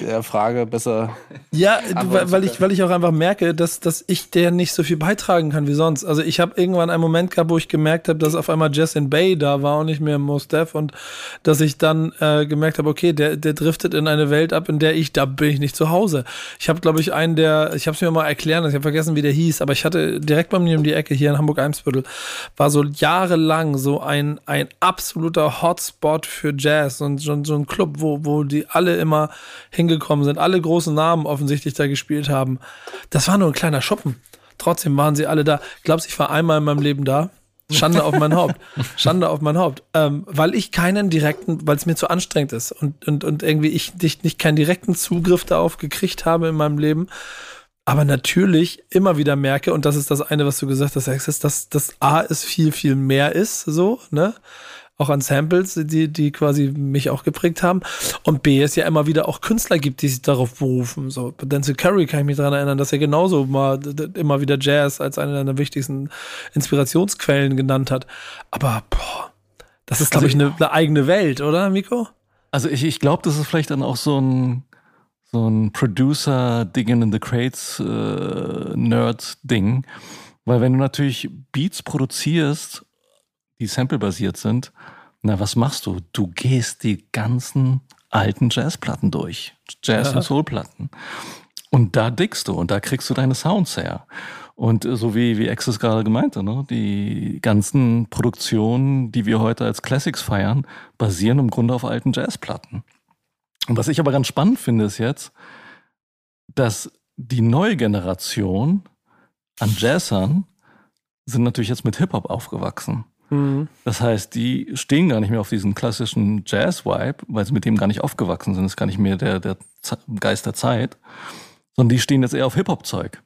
der Frage besser. Ja, weil ich, weil ich auch einfach merke, dass, dass ich der nicht so viel beitragen kann wie sonst. Also ich habe irgendwann einen Moment gehabt, wo ich gemerkt habe, dass auf einmal Justin Bay da war und nicht mehr Mos Def und dass ich dann äh, gemerkt habe, okay, der, der driftet in eine Welt ab, in der ich, da bin ich nicht zu Hause. Ich habe, glaube ich, einen der, ich habe es mir mal erklären, ich habe vergessen, wie der hieß, aber ich hatte direkt bei mir um die Ecke hier in Hamburg-Eimsbüttel, war so jahrelang so ein, ein absoluter Hotspot für Jazz und so, so ein Club, wo, wo die alle immer hingekommen sind, alle großen Namen offensichtlich da gespielt haben. Das war nur ein kleiner Schuppen. Trotzdem waren sie alle da. Glaubst ich war einmal in meinem Leben da. Schande auf mein Haupt. Schande auf mein Haupt. Ähm, weil ich keinen direkten, weil es mir zu anstrengend ist und, und, und irgendwie ich nicht, nicht keinen direkten Zugriff darauf gekriegt habe in meinem Leben. Aber natürlich immer wieder merke, und das ist das eine, was du gesagt hast, ist, dass das A ist viel, viel mehr ist, so, ne? Auch an Samples, die, die quasi mich auch geprägt haben. Und B, es ja immer wieder auch Künstler gibt, die sich darauf berufen. So, Denzel Curry kann ich mich daran erinnern, dass er genauso mal immer wieder Jazz als eine seiner wichtigsten Inspirationsquellen genannt hat. Aber boah, das ist, glaube also ich, eine, eine, eigene Welt, oder, Miko? Also ich, ich glaube, das ist vielleicht dann auch so ein so ein Producer Digging in the Crates äh, Nerd Ding, weil wenn du natürlich Beats produzierst die samplebasiert sind, na, was machst du? Du gehst die ganzen alten Jazzplatten durch. Jazz- ja. und Soulplatten. Und da dickst du und da kriegst du deine Sounds her. Und so wie, wie Access gerade gemeinte, ne, die ganzen Produktionen, die wir heute als Classics feiern, basieren im Grunde auf alten Jazzplatten. Und was ich aber ganz spannend finde, ist jetzt, dass die neue Generation an Jazzern sind natürlich jetzt mit Hip-Hop aufgewachsen. Mhm. Das heißt, die stehen gar nicht mehr auf diesen klassischen Jazz-Vibe, weil sie mit dem gar nicht aufgewachsen sind. Das ist gar nicht mehr der, der Geist der Zeit, sondern die stehen jetzt eher auf Hip-Hop-Zeug.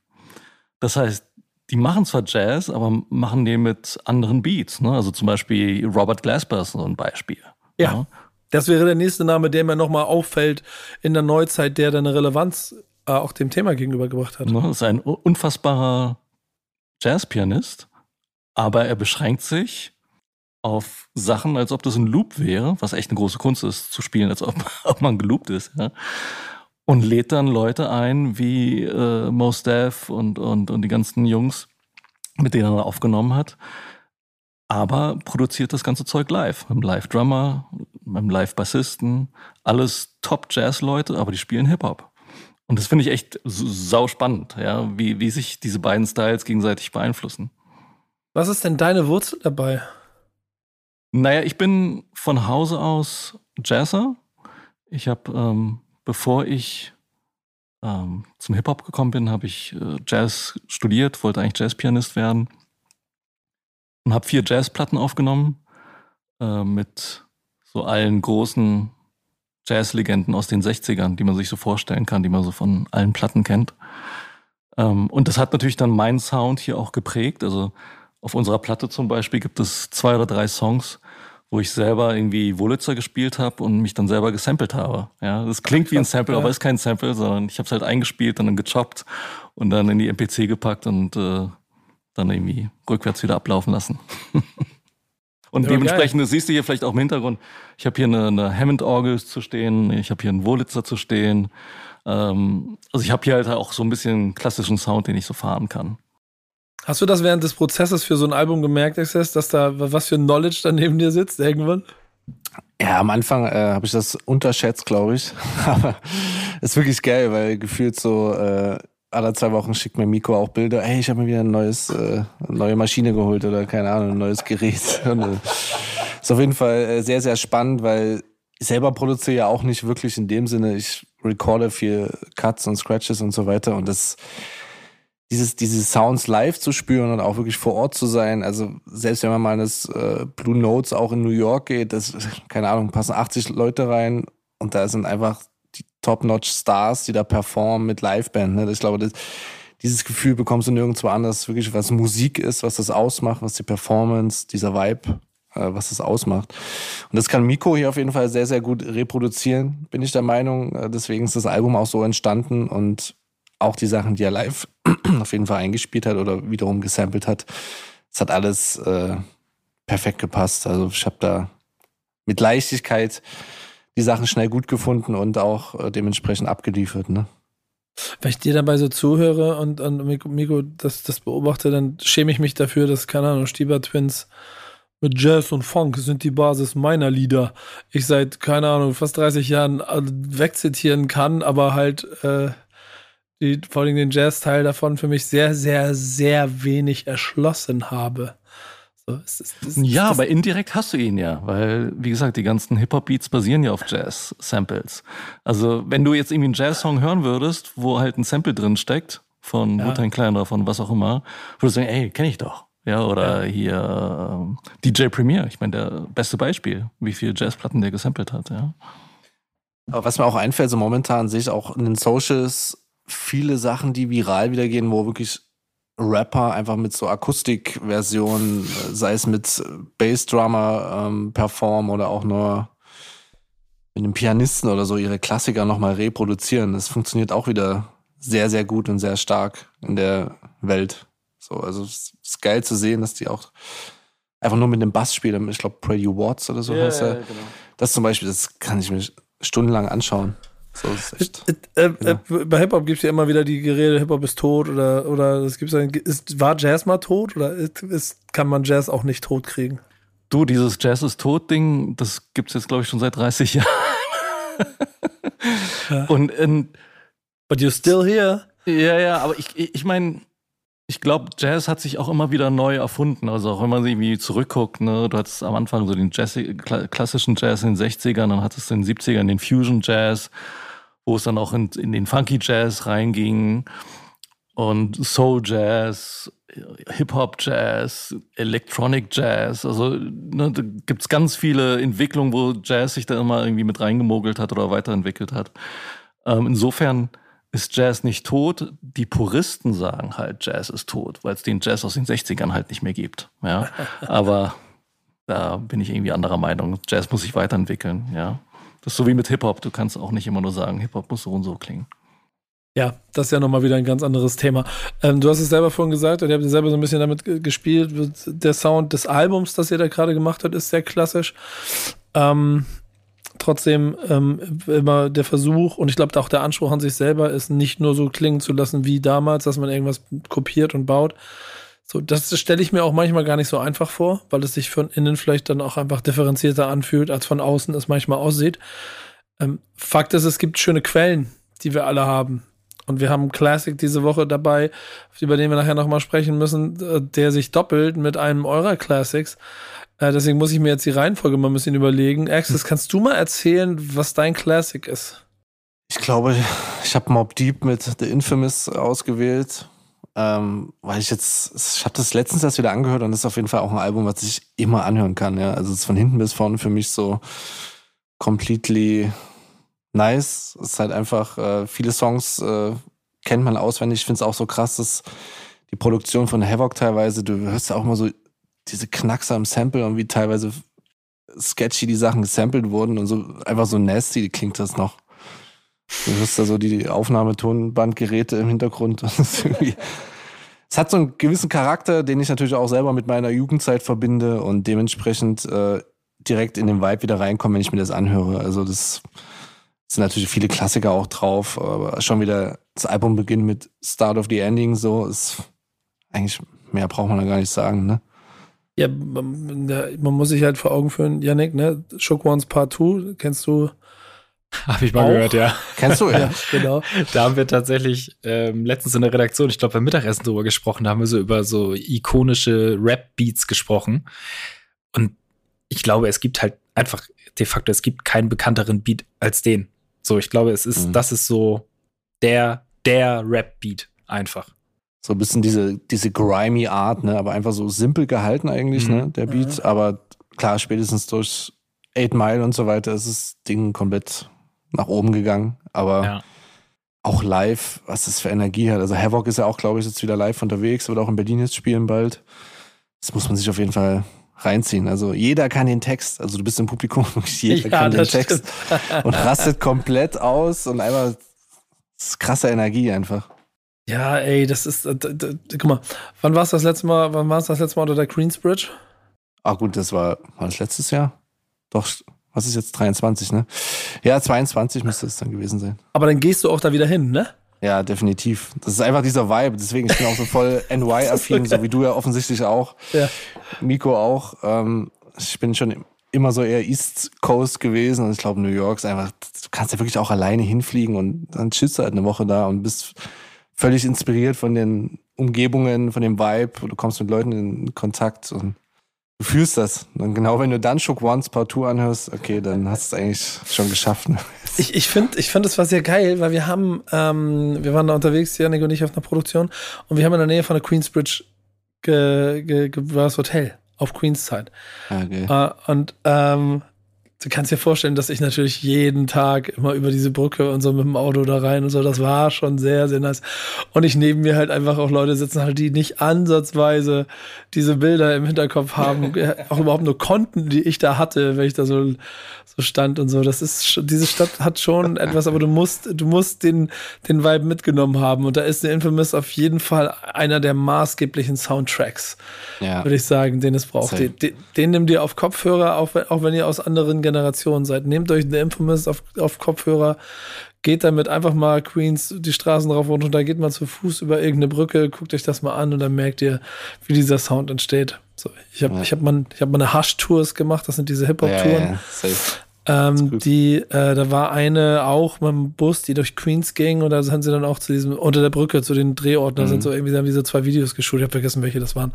Das heißt, die machen zwar Jazz, aber machen den mit anderen Beats. Ne? Also zum Beispiel Robert Glasper ist so ein Beispiel. Ja. ja. Das wäre der nächste Name, der mir nochmal auffällt in der Neuzeit, der dann eine Relevanz äh, auch dem Thema gegenübergebracht hat. Ne? Das ist ein unfassbarer Jazzpianist aber er beschränkt sich auf Sachen, als ob das ein Loop wäre, was echt eine große Kunst ist, zu spielen, als ob, ob man geloopt ist. Ja? Und lädt dann Leute ein wie äh, Mos Def und, und, und die ganzen Jungs, mit denen er aufgenommen hat. Aber produziert das ganze Zeug live. Mit einem Live-Drummer, mit einem Live-Bassisten. Alles Top-Jazz-Leute, aber die spielen Hip-Hop. Und das finde ich echt sau spannend, ja, wie, wie sich diese beiden Styles gegenseitig beeinflussen. Was ist denn deine Wurzel dabei? Naja, ich bin von Hause aus Jazzer. Ich habe, ähm, bevor ich ähm, zum Hip-Hop gekommen bin, habe ich äh, Jazz studiert, wollte eigentlich Jazzpianist werden und habe vier Jazzplatten aufgenommen äh, mit so allen großen Jazzlegenden aus den 60ern, die man sich so vorstellen kann, die man so von allen Platten kennt. Ähm, und das hat natürlich dann meinen Sound hier auch geprägt. Also auf unserer Platte zum Beispiel gibt es zwei oder drei Songs, wo ich selber irgendwie Wolitzer gespielt habe und mich dann selber gesampelt habe. Ja, das klingt wie ein Sample, aber ist kein Sample, sondern ich habe es halt eingespielt und dann gechoppt und dann in die MPC gepackt und äh, dann irgendwie rückwärts wieder ablaufen lassen. und ja, dementsprechend, das siehst du hier vielleicht auch im Hintergrund, ich habe hier eine, eine Hammond-Orgel zu stehen, ich habe hier einen Wolitzer zu stehen. Ähm, also ich habe hier halt auch so ein bisschen klassischen Sound, den ich so fahren kann. Hast du das während des Prozesses für so ein Album gemerkt, Access, dass da was für Knowledge da neben dir sitzt irgendwann? Ja, am Anfang äh, habe ich das unterschätzt, glaube ich. Aber ist wirklich geil, weil gefühlt so äh, alle zwei Wochen schickt mir Miko auch Bilder. Hey, ich habe mir wieder ein neues, äh, neue Maschine geholt oder keine Ahnung, ein neues Gerät. Und, äh, ist auf jeden Fall äh, sehr, sehr spannend, weil ich selber produziere ja auch nicht wirklich in dem Sinne. Ich recorde viel Cuts und Scratches und so weiter und das dieses, diese Sounds live zu spüren und auch wirklich vor Ort zu sein. Also selbst wenn man mal in das äh, Blue Notes auch in New York geht, das, keine Ahnung, passen 80 Leute rein und da sind einfach die Top-Notch-Stars, die da performen mit Liveband. Ne? Ich glaube, das, dieses Gefühl bekommst du nirgendwo anders, wirklich was Musik ist, was das ausmacht, was die Performance, dieser Vibe, äh, was das ausmacht. Und das kann Miko hier auf jeden Fall sehr, sehr gut reproduzieren, bin ich der Meinung. Äh, deswegen ist das Album auch so entstanden und auch die Sachen, die er live auf jeden Fall eingespielt hat oder wiederum gesampelt hat, es hat alles äh, perfekt gepasst. Also ich habe da mit Leichtigkeit die Sachen schnell gut gefunden und auch äh, dementsprechend abgeliefert. Ne? Wenn ich dir dabei so zuhöre und, und Miko das, das beobachte, dann schäme ich mich dafür, dass, keine Ahnung, Stieber Twins mit Jazz und Funk sind die Basis meiner Lieder. Ich seit, keine Ahnung, fast 30 Jahren äh, wegzitieren kann, aber halt äh, die, vor allem den Jazz-Teil davon für mich sehr, sehr, sehr wenig erschlossen habe. So, es, es, es, ja, aber indirekt hast du ihn ja, weil, wie gesagt, die ganzen Hip-Hop-Beats basieren ja auf Jazz-Samples. Also, wenn du jetzt irgendwie einen Jazz-Song hören würdest, wo halt ein Sample drin steckt, von ja. Wu-Tang Clan oder von was auch immer, würdest du sagen, ey, kenne ich doch. Ja, oder ja. hier äh, DJ Premier, ich meine, der beste Beispiel, wie viele Jazzplatten der gesampelt hat, ja. Aber was mir auch einfällt, so momentan sehe ich auch in den Socials viele Sachen, die viral wieder gehen, wo wirklich Rapper einfach mit so Akustikversionen, äh, sei es mit Bassdrummer ähm, performen oder auch nur mit einem Pianisten oder so ihre Klassiker nochmal reproduzieren. Das funktioniert auch wieder sehr, sehr gut und sehr stark in der Welt. So, also es ist geil zu sehen, dass die auch einfach nur mit dem Bass spielen. Ich glaube, Pretty Watts oder so yeah, heißt er. Ja, genau. Das zum Beispiel, das kann ich mir stundenlang anschauen. So ist echt, äh, äh, genau. äh, bei Hip-Hop gibt es ja immer wieder die Gerede, Hip-Hop ist tot oder, oder es gibt ist, war Jazz mal tot oder ist, kann man Jazz auch nicht tot kriegen? Du, dieses Jazz ist tot Ding, das gibt es jetzt, glaube ich, schon seit 30 Jahren. ja. Und, und But you're still here. Ja, ja, aber ich, ich meine, ich glaube, Jazz hat sich auch immer wieder neu erfunden. Also auch wenn man irgendwie zurückguckt, ne, du hattest am Anfang so den Jazz, klassischen Jazz in den 60ern, dann hattest du in den 70ern den Fusion Jazz, wo es dann auch in, in den Funky Jazz reinging und Soul Jazz, Hip-Hop Jazz, Electronic Jazz. Also ne, da gibt's ganz viele Entwicklungen, wo Jazz sich da immer irgendwie mit reingemogelt hat oder weiterentwickelt hat. Ähm, insofern ist Jazz nicht tot. Die Puristen sagen halt, Jazz ist tot, weil es den Jazz aus den 60ern halt nicht mehr gibt. Ja, aber da bin ich irgendwie anderer Meinung. Jazz muss sich weiterentwickeln. Ja, das ist so wie mit Hip Hop. Du kannst auch nicht immer nur sagen, Hip Hop muss so und so klingen. Ja, das ist ja nochmal wieder ein ganz anderes Thema. Ähm, du hast es selber vorhin gesagt und ihr habt selber so ein bisschen damit gespielt. Der Sound des Albums, das ihr da gerade gemacht habt, ist sehr klassisch. Ähm, trotzdem ähm, immer der Versuch und ich glaube auch der Anspruch an sich selber ist nicht nur so klingen zu lassen wie damals, dass man irgendwas kopiert und baut. So, das stelle ich mir auch manchmal gar nicht so einfach vor, weil es sich von innen vielleicht dann auch einfach differenzierter anfühlt, als von außen es manchmal aussieht. Ähm, Fakt ist, es gibt schöne Quellen, die wir alle haben. Und wir haben einen Classic diese Woche dabei, über den wir nachher nochmal sprechen müssen, äh, der sich doppelt mit einem eurer Classics. Äh, deswegen muss ich mir jetzt die Reihenfolge mal ein bisschen überlegen. Access, kannst du mal erzählen, was dein Classic ist? Ich glaube, ich habe Mob Deep mit The Infamous ausgewählt. Ähm, weil ich jetzt, ich habe das letztens erst wieder angehört und das ist auf jeden Fall auch ein Album, was ich immer anhören kann. Ja, also es ist von hinten bis vorne für mich so completely nice. Es ist halt einfach äh, viele Songs äh, kennt man auswendig. Ich finde es auch so krass, dass die Produktion von Havoc teilweise, du hörst ja auch mal so diese Knackser im Sample und wie teilweise sketchy die Sachen gesampelt wurden und so einfach so nasty klingt das noch. Du hörst da so die Aufnahmetonbandgeräte im Hintergrund. es hat so einen gewissen Charakter, den ich natürlich auch selber mit meiner Jugendzeit verbinde und dementsprechend äh, direkt in den Vibe wieder reinkomme, wenn ich mir das anhöre. Also das sind natürlich viele Klassiker auch drauf, aber schon wieder das Album beginnt mit Start of the Ending, so ist eigentlich mehr braucht man da gar nicht sagen, ne? Ja, man, muss sich halt vor Augen führen, Yannick, ne? Shook Ones Part 2, kennst du habe ich mal auch. gehört, ja. Kennst du, ja. genau. Da haben wir tatsächlich ähm, letztens in der Redaktion, ich glaube beim Mittagessen drüber gesprochen, da haben wir so über so ikonische Rap-Beats gesprochen. Und ich glaube, es gibt halt einfach de facto, es gibt keinen bekannteren Beat als den. So, ich glaube, es ist, mhm. das ist so der, der Rap-Beat einfach. So ein bisschen diese, diese grimy Art, ne, aber einfach so simpel gehalten eigentlich, mhm. ne, der Beat. Mhm. Aber klar, spätestens durch Eight Mile und so weiter ist das Ding komplett nach oben gegangen. Aber ja. auch live, was das für Energie hat. Also Havoc ist ja auch, glaube ich, jetzt wieder live unterwegs, wird auch in Berlin jetzt spielen bald. Das muss man sich auf jeden Fall reinziehen. Also jeder kann den Text, also du bist im Publikum, jeder ja, kann den Text und rastet komplett aus und ist krasse Energie einfach. Ja, ey, das ist, äh, guck mal, wann war es das letzte Mal, wann war es das letzte Mal unter der Queensbridge? Ah gut, das war, war das letztes Jahr? Doch, was ist jetzt 23, ne? Ja, 22 müsste es dann gewesen sein. Aber dann gehst du auch da wieder hin, ne? Ja, definitiv. Das ist einfach dieser Vibe. Deswegen, ich bin auch so voll NY-affin, so, so, wie du ja offensichtlich auch. Ja. Miko auch. Ähm, ich bin schon immer so eher East Coast gewesen und ich glaube, New York ist einfach, du kannst ja wirklich auch alleine hinfliegen und dann chillst du halt eine Woche da und bist völlig inspiriert von den Umgebungen, von dem Vibe. Du kommst mit Leuten in Kontakt und du fühlst das. Und genau wenn du dann Shook Once Partout anhörst, okay, dann hast du es eigentlich schon geschafft. Ne? Ich, ich finde, ich find, das war sehr geil, weil wir haben, ähm, wir waren da unterwegs, Janik und ich, auf einer Produktion und wir haben in der Nähe von der Queensbridge ge, ge, ge, war das Hotel auf Queenszeit. Okay. Uh, und ähm, du kannst dir vorstellen, dass ich natürlich jeden Tag immer über diese Brücke und so mit dem Auto da rein und so, das war schon sehr, sehr nice. Und ich neben mir halt einfach auch Leute sitzen halt, die nicht ansatzweise diese Bilder im Hinterkopf haben, auch überhaupt nur konnten, die ich da hatte, wenn ich da so, so stand und so. Das ist, diese Stadt hat schon etwas, aber du musst, du musst den, den Vibe mitgenommen haben. Und da ist der Infamous auf jeden Fall einer der maßgeblichen Soundtracks, ja. würde ich sagen, den es braucht. Den, den, den nimm dir auf Kopfhörer, auch wenn, auch wenn ihr aus anderen Generation seid. Nehmt euch The Infamous auf, auf Kopfhörer, geht damit einfach mal Queens die Straßen drauf und da geht man zu Fuß über irgendeine Brücke, guckt euch das mal an und dann merkt ihr, wie dieser Sound entsteht. So, ich habe ja. ich hab mal, ich hab mal eine Hush-Tours gemacht, das sind diese Hip-Hop-Touren. Ja, ja, ähm, die, äh, da war eine auch mit dem Bus, die durch Queens ging und da sind sie dann auch zu diesem, unter der Brücke, zu den Drehorten, da mhm. sind so irgendwie, haben diese zwei Videos geschult, ich habe vergessen, welche das waren.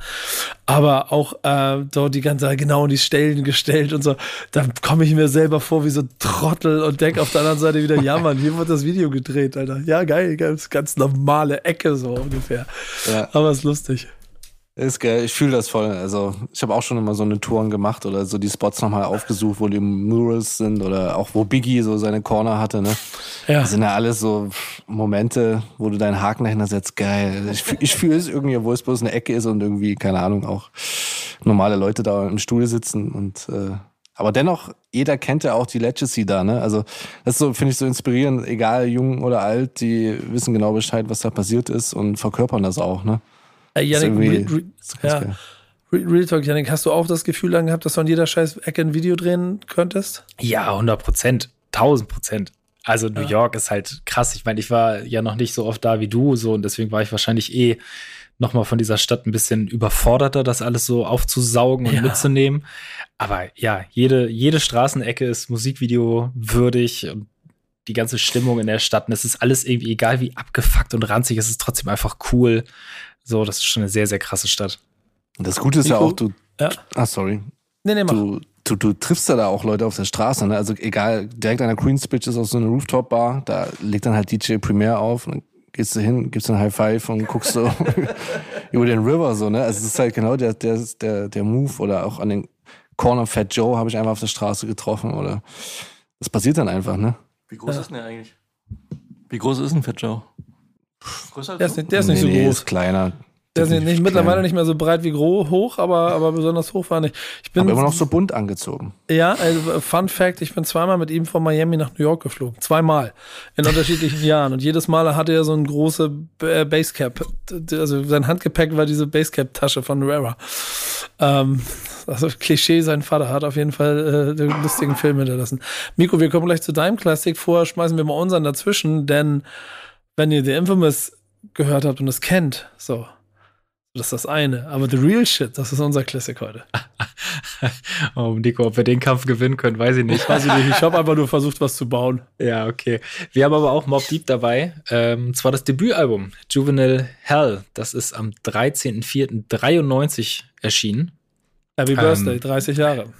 Aber auch äh, dort die ganze, genau die Stellen gestellt und so, da komme ich mir selber vor wie so Trottel und denke auf der anderen Seite wieder, ja Mann, hier wird das Video gedreht, Alter. Ja, geil, ganz, ganz normale Ecke so ungefähr. Ja. Aber ist lustig. Ist geil, ich fühle das voll. Also ich habe auch schon immer so eine Touren gemacht oder so die Spots nochmal aufgesucht, wo die Murals sind oder auch wo Biggie so seine Corner hatte. Ne? Ja. Das sind ja alles so Momente, wo du deinen Haken dahinter setzt. Geil. Ich, ich fühle es irgendwie, wo es bloß eine Ecke ist und irgendwie, keine Ahnung, auch normale Leute da im Stuhl sitzen und äh, aber dennoch, jeder kennt ja auch die Legacy da, ne? Also, das ist so, finde ich so inspirierend, egal jung oder alt, die wissen genau Bescheid, was da passiert ist und verkörpern das auch, ne? Äh, Re, Re, ja. Real Talk, Janik, hast du auch das Gefühl dann gehabt, dass du an jeder scheiß Ecke ein Video drehen könntest? Ja, 100 Prozent. 1000 Prozent. Also New ja. York ist halt krass. Ich meine, ich war ja noch nicht so oft da wie du, so und deswegen war ich wahrscheinlich eh noch mal von dieser Stadt ein bisschen überforderter, das alles so aufzusaugen und ja. mitzunehmen. Aber ja, jede, jede Straßenecke ist Musikvideo würdig und die ganze Stimmung in der Stadt. Und es ist alles irgendwie, egal wie abgefuckt und ranzig, es ist trotzdem einfach cool. So, das ist schon eine sehr, sehr krasse Stadt. Das Gute ist Nico? ja auch, du. Ja. Ah, sorry. Nee, nee, mach. Du, du, du triffst ja da auch Leute auf der Straße, ne? Also egal, direkt an der Queensbridge ist auch so eine Rooftop-Bar, da legt dann halt DJ Premier auf und dann gehst du hin, gibst ein High Five und guckst so über den River so, ne? Also es ist halt genau der, der, der, der Move oder auch an den Corner Fat Joe habe ich einfach auf der Straße getroffen oder das passiert dann einfach, ne? Wie groß ist denn der eigentlich? Wie groß ist ein Fat Joe? Größer der ist nicht, der ist nicht nee, so nee, groß. Ist kleiner. Der ist nicht, mittlerweile nicht mehr so breit wie groß, hoch, aber, aber besonders hoch war nicht. Ich bin Aber immer noch so bunt angezogen. Ja, also Fun Fact, ich bin zweimal mit ihm von Miami nach New York geflogen. Zweimal. In unterschiedlichen Jahren. Und jedes Mal hatte er so eine große äh, Basecap. Also sein Handgepäck war diese Basecap-Tasche von Rara. Ähm, also Klischee, sein Vater hat auf jeden Fall äh, den lustigen Film hinterlassen. Miko, wir kommen gleich zu deinem Klassik. Vorher schmeißen wir mal unseren dazwischen, denn wenn ihr The Infamous gehört habt und es kennt, so, das ist das eine. Aber The Real Shit, das ist unser Klassik heute. Oh, Nico, ob wir den Kampf gewinnen können, weiß ich nicht. Weiß ich nicht, ich habe einfach nur versucht, was zu bauen. Ja, okay. Wir haben aber auch Mob Deep dabei. Ähm, zwar das Debütalbum Juvenile Hell. Das ist am 13.04.93 erschienen. Happy Birthday, 30 Jahre.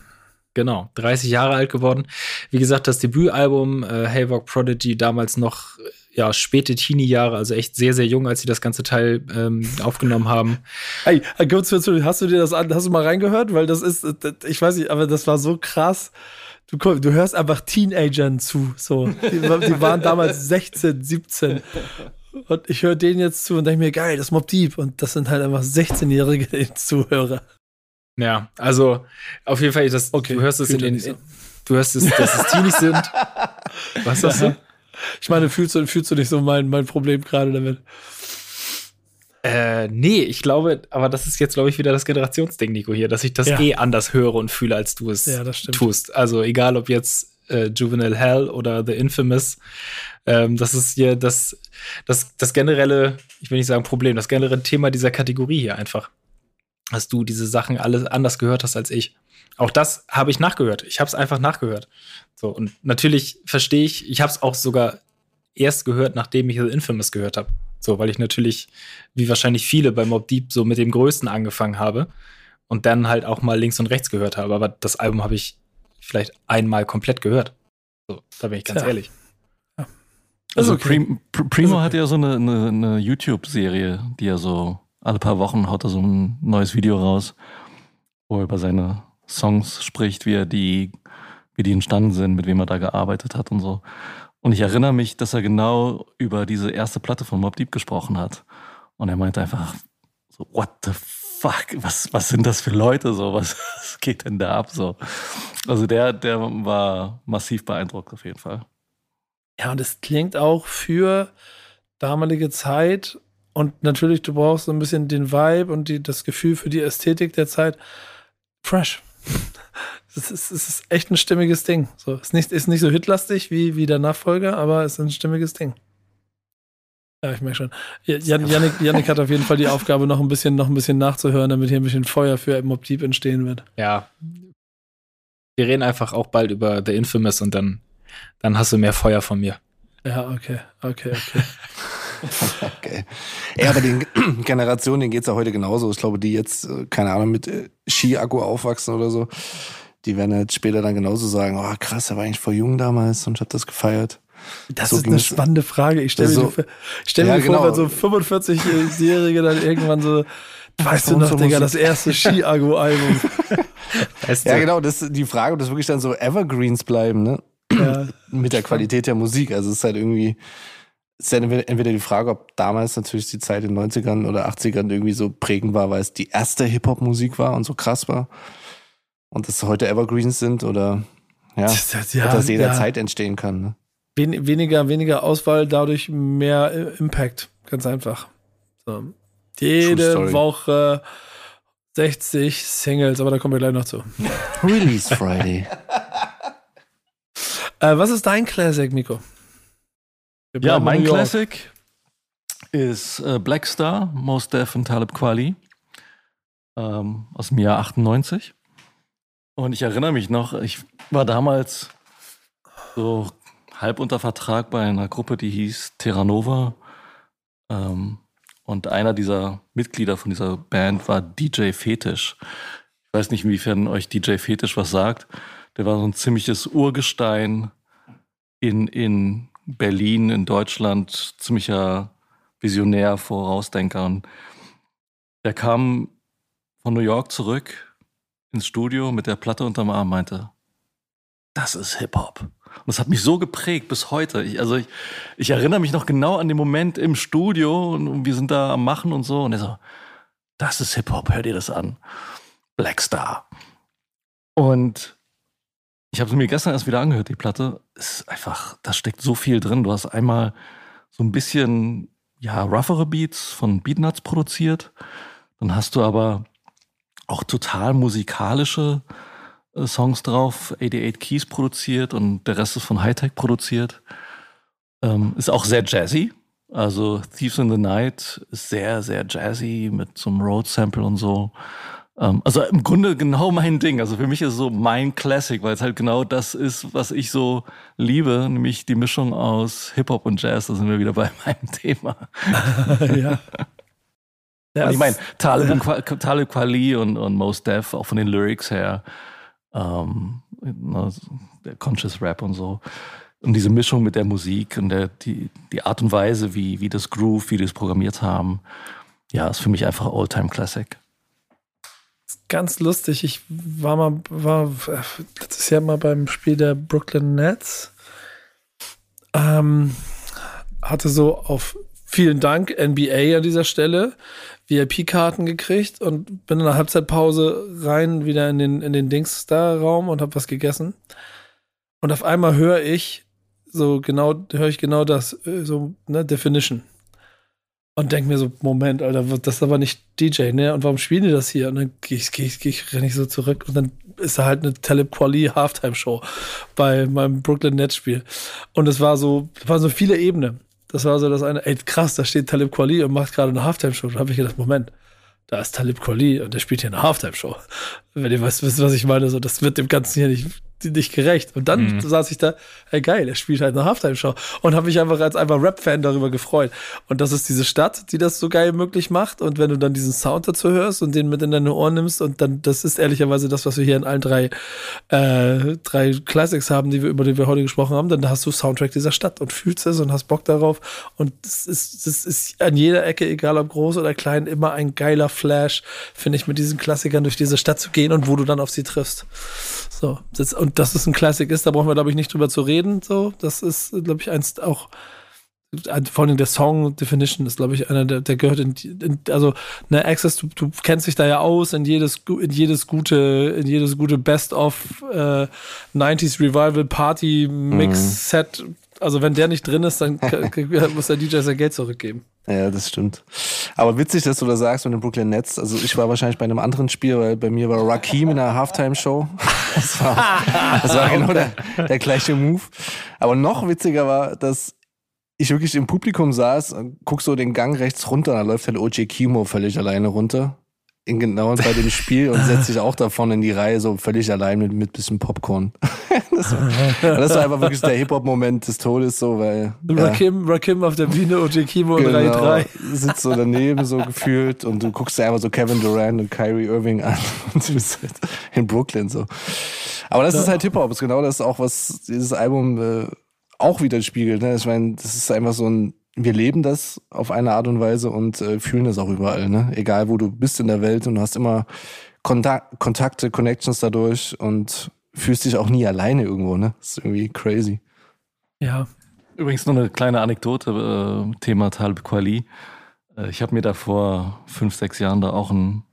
Genau, 30 Jahre alt geworden. Wie gesagt, das Debütalbum äh, Havoc Prodigy damals noch ja späte Teenie-Jahre, also echt sehr sehr jung, als sie das ganze Teil ähm, aufgenommen haben. Hey, kurz, kurz, hast du dir das an, hast du mal reingehört? Weil das ist, das- ich weiß nicht, aber das war so krass. Du, du hörst einfach Teenagern zu. So. Die, die waren damals 16, 17. Und ich höre denen jetzt zu und denke mir, geil, das ist Mob Deep. Und das sind halt einfach 16-jährige Zuhörer. Ja, also auf jeden Fall, das, Okay, du hörst es in den, so. du hörst es, dass es Teenies sind. Was sagst du? Ich meine, fühlst du, fühlst du nicht so mein, mein Problem gerade damit? Äh, nee, ich glaube, aber das ist jetzt, glaube ich, wieder das Generationsding, Nico, hier, dass ich das Ja. eh anders höre und fühle, als du es Ja, tust. Also egal, ob jetzt äh, Juvenile Hell oder The Infamous, ähm, das ist hier das, das, das generelle, ich will nicht sagen Problem, das generelle Thema dieser Kategorie hier einfach. Dass du diese Sachen alle anders gehört hast als ich. Auch das habe ich nachgehört. Ich habe es einfach nachgehört. So, und natürlich verstehe ich, ich habe es auch sogar erst gehört, nachdem ich The Infamous gehört habe. So, weil ich natürlich, wie wahrscheinlich viele bei Mob Deep, so mit dem Größten angefangen habe und dann halt auch mal links und rechts gehört habe. Aber das Album habe ich vielleicht einmal komplett gehört. So, da bin ich ganz Tja. ehrlich. Also okay. Prim, Pr- Primo hat ja so eine, eine, eine YouTube-Serie, die er so alle paar Wochen haut er so ein neues Video raus, wo er über seine Songs spricht, wie er die, wie die entstanden sind, mit wem er da gearbeitet hat und so. Und ich erinnere mich, dass er genau über diese erste Platte von Mob Deep gesprochen hat. Und er meinte einfach so, what the fuck, was, was sind das für Leute so, was, was geht denn da ab so? Also der, der war massiv beeindruckt auf jeden Fall. Ja, und es klingt auch für damalige Zeit und natürlich, du brauchst so ein bisschen den Vibe und die, das Gefühl für die Ästhetik der Zeit. Fresh. Es ist, es ist echt ein stimmiges Ding. So, ist nicht, ist nicht so hitlastig wie, wie der Nachfolger, aber es ist ein stimmiges Ding. Ja, ich merke schon. Jan, Janik, Janik hat auf jeden Fall die Aufgabe, noch ein bisschen, noch ein bisschen nachzuhören, damit hier ein bisschen Feuer für Mob Deep entstehen wird. Ja. Wir reden einfach auch bald über The Infamous und dann, dann hast du mehr Feuer von mir. Ja, okay, okay, okay. Okay. Ja, aber den Generationen, denen geht's ja heute genauso. Ich glaube, die jetzt, äh, keine Ahnung, mit äh, Ski-Akku aufwachsen oder so, die werden halt später dann genauso sagen, oh krass, der war eigentlich voll jung damals und ich hab das gefeiert. Das So ist eine spannende Frage. Ich stelle mir, So- die- ich stell mir Ja, vor, genau. wenn so 45-Jährige dann irgendwann so, weißt du noch, so Digga, das erste Ski-Ago-Album. Ja, genau, das die Frage, ob das wirklich dann so Evergreens bleiben, ne? ja. Mit der Qualität der Musik. Also es ist halt irgendwie, es ist halt entweder die Frage, ob damals natürlich die Zeit in den 90ern oder 80ern irgendwie so prägend war, weil es die erste Hip-Hop-Musik war und so krass war. Und dass heute Evergreens sind oder ja, Das- das- ja, dass das ja. jederzeit entstehen kann. Ne? Wen, weniger, weniger Auswahl, dadurch mehr äh, Impact. Ganz einfach. So. Jede. Woche 60 Singles, aber da kommen wir gleich noch zu. Release Friday. Äh, was ist dein Classic, Nico? Ja, mein. Classic ist äh, Black Star, Most Def und Talib Kweli ähm, aus dem Jahr 98. Und ich erinnere mich noch, ich war damals so halb unter Vertrag bei einer Gruppe, die hieß Terranova. Ähm, und einer dieser Mitglieder von dieser Band war DJ Fetisch. Ich weiß nicht, inwiefern euch DJ Fetisch was sagt. Der war so ein ziemliches Urgestein in, in Berlin, in Deutschland, ziemlicher Visionär, Vorausdenker. Und der kam von New York zurück ins Studio mit der Platte unterm Arm, meinte, das ist Hip-Hop. Und das hat mich so geprägt bis heute. Ich, also ich, ich erinnere mich noch genau an den Moment im Studio und wir sind da am Machen und so. Und er so, das ist Hip-Hop, hör dir das an. Black Star. Und ich habe es mir gestern erst wieder angehört, die Platte. Ist einfach, da steckt so viel drin. Du hast einmal so ein bisschen, ja, roughere Beats von Beatnuts produziert. Dann hast du aber auch total musikalische äh, Songs drauf, 88 Keys produziert und der Rest ist von Hightech produziert. Ähm, ist auch sehr jazzy. Also Thieves in the Night ist sehr, sehr jazzy mit so einem Road-Sample und so. Ähm, also im Grunde genau mein Ding. Also für mich ist es so mein Classic, weil es halt genau das ist, was ich so liebe, nämlich die Mischung aus Hip-Hop und Jazz. Da sind wir wieder bei meinem Thema. ja. Ja, ich meine, Talib, ja. Talib Kweli und, und Mos Def, auch von den Lyrics her, ähm, der Conscious Rap und so. Und diese Mischung mit der Musik und der, die, die Art und Weise, wie, wie das Groove, wie die es programmiert haben, ja, ist für mich einfach All-Time Classic. Ganz lustig. Ich war mal, war letztes Jahr mal beim Spiel der Brooklyn Nets. Ähm, hatte so auf vielen Dank NBA an dieser Stelle VIP-Karten gekriegt und bin in der Halbzeitpause rein wieder in den, in den Dings-Star-Raum und habe was gegessen. Und auf einmal höre ich so genau, höre ich genau das, äh, so, ne, Definition. Und denke mir so, Moment, Alter, das ist aber nicht DJ, ne? Und warum spielen die das hier? Und dann gehe ich, geh ich, geh ich, renne ich so zurück und dann ist da halt eine Talib Quali Halftime-Show bei meinem Brooklyn Nets Spiel. Und es war so, war so viele Ebenen. Das war so das eine, ey, krass, da steht Talib Kweli und macht gerade eine Halftime-Show. Da habe ich gedacht, Moment, da ist Talib Kweli und der spielt hier eine Halftime-Show. Wenn ihr wisst, was ich meine, so, das wird dem Ganzen hier nicht nicht gerecht. Und dann mhm. saß ich da, hey geil, er spielt halt eine Halftime-Show. Und habe mich einfach als einfach Rap-Fan darüber gefreut. Und das ist diese Stadt, die das so geil möglich macht. Und wenn du dann diesen Sound dazu hörst und den mit in deine Ohren nimmst, und dann, das ist ehrlicherweise das, was wir hier in allen drei, äh, drei Classics haben, die wir, über die wir heute gesprochen haben, dann hast du Soundtrack dieser Stadt und fühlst es und hast Bock darauf. Und es ist, das ist an jeder Ecke, egal ob groß oder klein, immer ein geiler Flash, finde ich, mit diesen Klassikern durch diese Stadt zu gehen und wo du dann auf sie triffst. So, das, und dass es ein Classic ist, da brauchen wir, glaube ich, nicht drüber zu reden. So, das ist, glaube ich, eins auch, vor allem der Song Definition ist, glaube ich, einer, der, der gehört in, in, also, ne, Access, du, du kennst dich da ja aus in jedes, in jedes gute, in jedes gute Best-of äh, 90s Revival Party Mix mhm. Set. Also, wenn der nicht drin ist, dann muss der DJ sein Geld zurückgeben. Ja, das stimmt. Aber witzig, dass du das sagst mit dem Brooklyn Nets. Also ich war wahrscheinlich bei einem anderen Spiel, weil bei mir war Rakim in einer Halftime-Show. Das war, das war genau der, der gleiche Move. Aber noch witziger war, dass ich wirklich im Publikum saß und guck so den Gang rechts runter, da läuft halt OJ Kimo völlig alleine runter in genau bei dem Spiel und setzt sich auch davon in die Reihe, so völlig allein mit, mit bisschen Popcorn. das, war, das war einfach wirklich der Hip-Hop-Moment des Todes, so, weil. Rakim, ja, Rakim auf der Bühne und Kimo genau, in Reihe 3. Sitzt so daneben, so gefühlt, und du guckst dir einfach so Kevin Durant und Kyrie Irving an und du bist halt in Brooklyn so. Aber das ist halt Hip-Hop, ist genau das auch, was dieses Album äh, auch wieder spiegelt. Ne? Ich meine, das ist einfach so ein wir leben das auf eine Art und Weise und äh, fühlen das auch überall, ne? Egal wo du bist in der Welt und du hast immer Kontak Kontakte, Connections dadurch und fühlst dich auch nie alleine irgendwo, ne? Das ist irgendwie crazy. Ja. Übrigens nur eine kleine Anekdote, äh, Thema Talib Kweli. Äh, ich habe mir da vor fünf, sechs Jahren da auch einen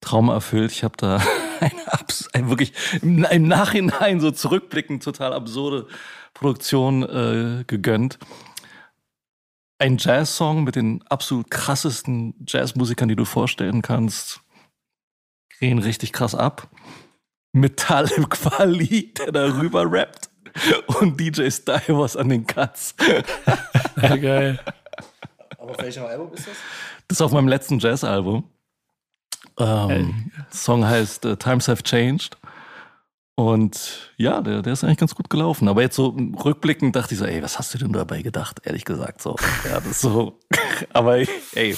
Traum erfüllt. Ich habe da eine, eine wirklich im, im, Nachhinein so zurückblickend total absurde Produktion äh, gegönnt ein Jazz-Song mit den absolut krassesten Jazzmusikern, die du vorstellen kannst, gehen richtig krass ab. Metall im Quali, der darüber rappt. Und DJ Stylus an den Cuts. Ja, geil. Aber auf welchem Album ist das? Das ist auf meinem letzten Jazz-Album. Ähm, Song heißt uh, Times Have Changed. Und ja, der, der ist eigentlich ganz gut gelaufen. Aber jetzt so rückblickend dachte ich so, ey, was hast du denn dabei gedacht? Ehrlich gesagt, so. Ja, das ist so. aber ey.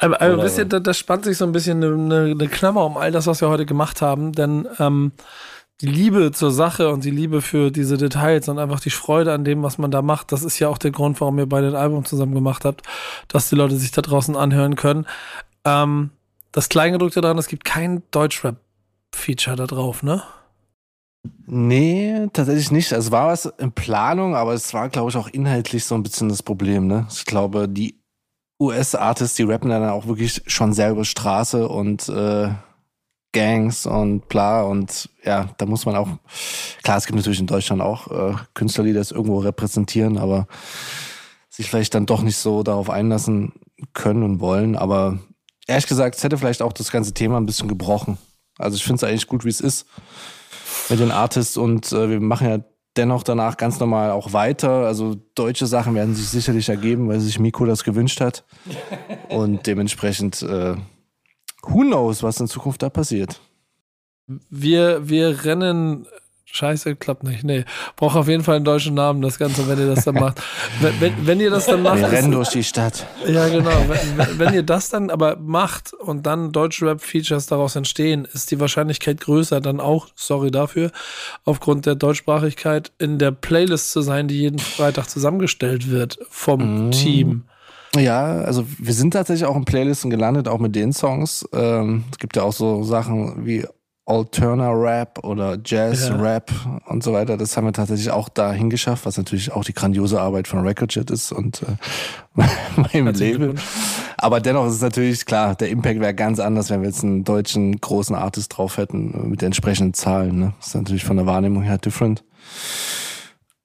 Aber, aber wisst ihr, da, da spannt sich so ein bisschen eine, eine Klammer um all das, was wir heute gemacht haben. Denn ähm, die Liebe zur Sache und die Liebe für diese Details und einfach die Freude an dem, was man da macht, das ist ja auch der Grund, warum ihr beide ein Album zusammen gemacht habt, dass die Leute sich da draußen anhören können. Ähm, das Kleingedruckte daran, es gibt kein Deutschrap-Feature da drauf, ne? Nee, tatsächlich nicht. Es war was in Planung, aber es war, glaube ich, auch inhaltlich so ein bisschen das Problem. Ne? Ich glaube, die US-Artists, die rappen dann auch wirklich schon selber Straße und äh, Gangs und bla. Und ja, da muss man auch, klar, es gibt natürlich in Deutschland auch äh, Künstler, die das irgendwo repräsentieren, aber sich vielleicht dann doch nicht so darauf einlassen können und wollen. Aber ehrlich gesagt, es hätte vielleicht auch das ganze Thema ein bisschen gebrochen. Also ich finde es eigentlich gut, wie es ist mit den Artists und äh, wir machen ja dennoch danach ganz normal auch weiter. Also deutsche Sachen werden sich sicherlich ergeben, weil sich Miko das gewünscht hat. Und dementsprechend, äh, who knows, was in Zukunft da passiert. Wir, wir rennen Scheiße, klappt nicht. Nee, braucht auf jeden Fall einen deutschen Namen, das Ganze, wenn ihr das dann macht. Wenn, wenn, wenn ihr das dann macht. Wir rennen durch die Stadt. Ja, genau. Wenn, wenn, ihr das dann aber macht und dann deutsche Rap-Features daraus entstehen, ist die Wahrscheinlichkeit größer, dann auch, sorry dafür, aufgrund der Deutschsprachigkeit in der Playlist zu sein, die jeden Freitag zusammengestellt wird vom mm. Team. Ja, also wir sind tatsächlich auch in Playlisten gelandet, auch mit den Songs. Ähm, es gibt ja auch so Sachen wie Alterna Rap oder Jazz ja. Rap und so weiter. Das haben wir tatsächlich auch dahin geschafft, was natürlich auch die grandiose Arbeit von Recordjet ist und äh, meinem Label. Aber dennoch ist es natürlich klar, der Impact wäre ganz anders, wenn wir jetzt einen deutschen großen Artist drauf hätten mit den entsprechenden Zahlen. Ne? Das ist natürlich von der Wahrnehmung her different.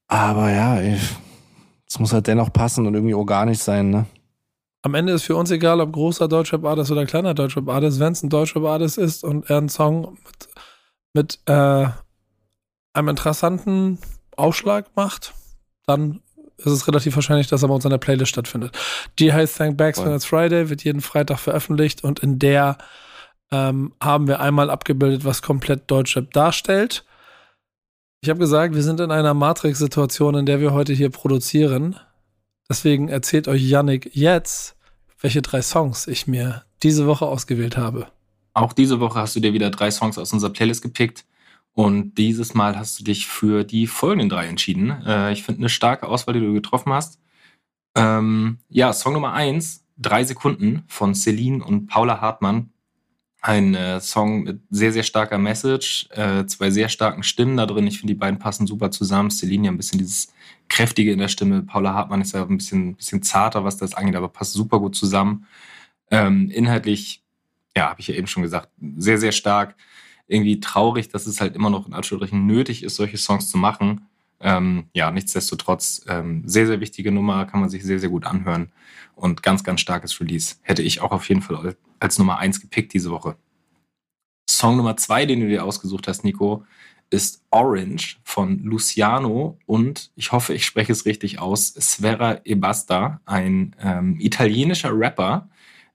Aber ja, es muss halt dennoch passen und irgendwie organisch sein, ne? Am Ende ist für uns egal, ob großer Deutschrap-Artist oder kleiner Deutschrap-Artist, wenn es ein Deutschrap-Artist ist und er einen Song mit, mit äh, einem interessanten Aufschlag macht, dann ist es relativ wahrscheinlich, dass er bei uns in der Playlist stattfindet. Die heißt Thank Bags When It's Friday, wird jeden Freitag veröffentlicht und in der ähm, haben wir einmal abgebildet, was komplett Deutschrap darstellt. Ich habe gesagt, wir sind in einer Matrix-Situation, in der wir heute hier produzieren. Deswegen erzählt euch Yannick jetzt, welche drei Songs ich mir diese Woche ausgewählt habe. Auch diese Woche hast du dir wieder drei Songs aus unserer Playlist gepickt. Und dieses Mal hast du dich für die folgenden drei entschieden. Äh, ich finde eine starke Auswahl, die du getroffen hast. Ähm, ja, Song Nummer eins, Drei Sekunden von Celine und Paula Hartmann. Ein äh, Song mit sehr, sehr starker Message, äh, zwei sehr starken Stimmen da drin. Ich finde, die beiden passen super zusammen. Celine ja ein bisschen dieses Kräftige in der Stimme. Paula Hartmann ist ja ein bisschen, bisschen zarter, was das angeht, aber passt super gut zusammen. Ähm, inhaltlich, ja, habe ich ja eben schon gesagt, sehr, sehr stark. Irgendwie traurig, dass es halt immer noch in Anführungsstrichen nötig ist, solche Songs zu machen. Ähm, ja, nichtsdestotrotz, ähm, sehr, sehr wichtige Nummer, kann man sich sehr, sehr gut anhören. Und ganz, ganz starkes Release. Hätte ich auch auf jeden Fall als Nummer eins gepickt diese Woche. Song Nummer zwei, den du dir ausgesucht hast, Nico, ist Orange von Luciano und ich hoffe, ich spreche es richtig aus, Sfera Ebasta, ein ähm, italienischer Rapper.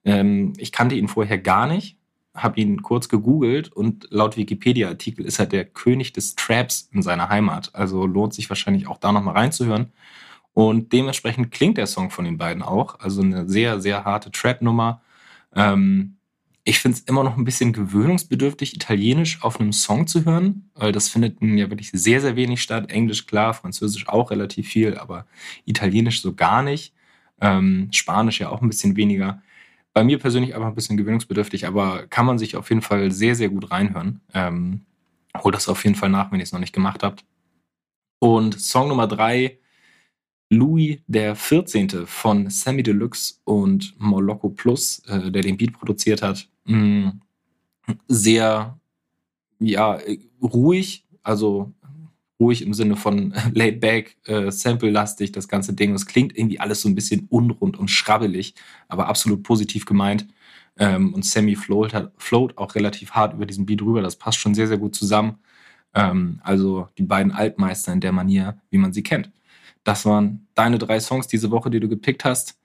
Ähm, ich kannte ihn vorher gar nicht, habe ihn kurz gegoogelt und laut Wikipedia-Artikel ist er der König des Traps in seiner Heimat. Also lohnt sich wahrscheinlich auch da nochmal reinzuhören. Und dementsprechend klingt der Song von den beiden auch. Also eine sehr, sehr harte Trap-Nummer. Ähm, ich finde es immer noch ein bisschen gewöhnungsbedürftig, Italienisch auf einem Song zu hören, weil das findet ja wirklich sehr, sehr wenig statt. Englisch klar, Französisch auch relativ viel, aber Italienisch so gar nicht. Ähm, Spanisch ja auch ein bisschen weniger. Bei mir persönlich einfach ein bisschen gewöhnungsbedürftig, aber kann man sich auf jeden Fall sehr, sehr gut reinhören. Ähm, hol das auf jeden Fall nach, wenn ihr es noch nicht gemacht habt. Und Song Nummer drei, Louis der 14. von Sammy Deluxe und Moloko Plus, äh, der den Beat produziert hat mh, sehr, ja, ruhig, also ruhig im Sinne von laid back, äh, sample-lastig, das ganze Ding. Es klingt irgendwie alles so ein bisschen unrund und schrabbelig, aber absolut positiv gemeint. Ähm, und Sammy float, hat, float auch relativ hart über diesen Beat rüber. Das passt schon sehr, sehr gut zusammen. Ähm, also die beiden Altmeister in der Manier, wie man sie kennt. Das waren deine drei Songs diese Woche, die du gepickt hast.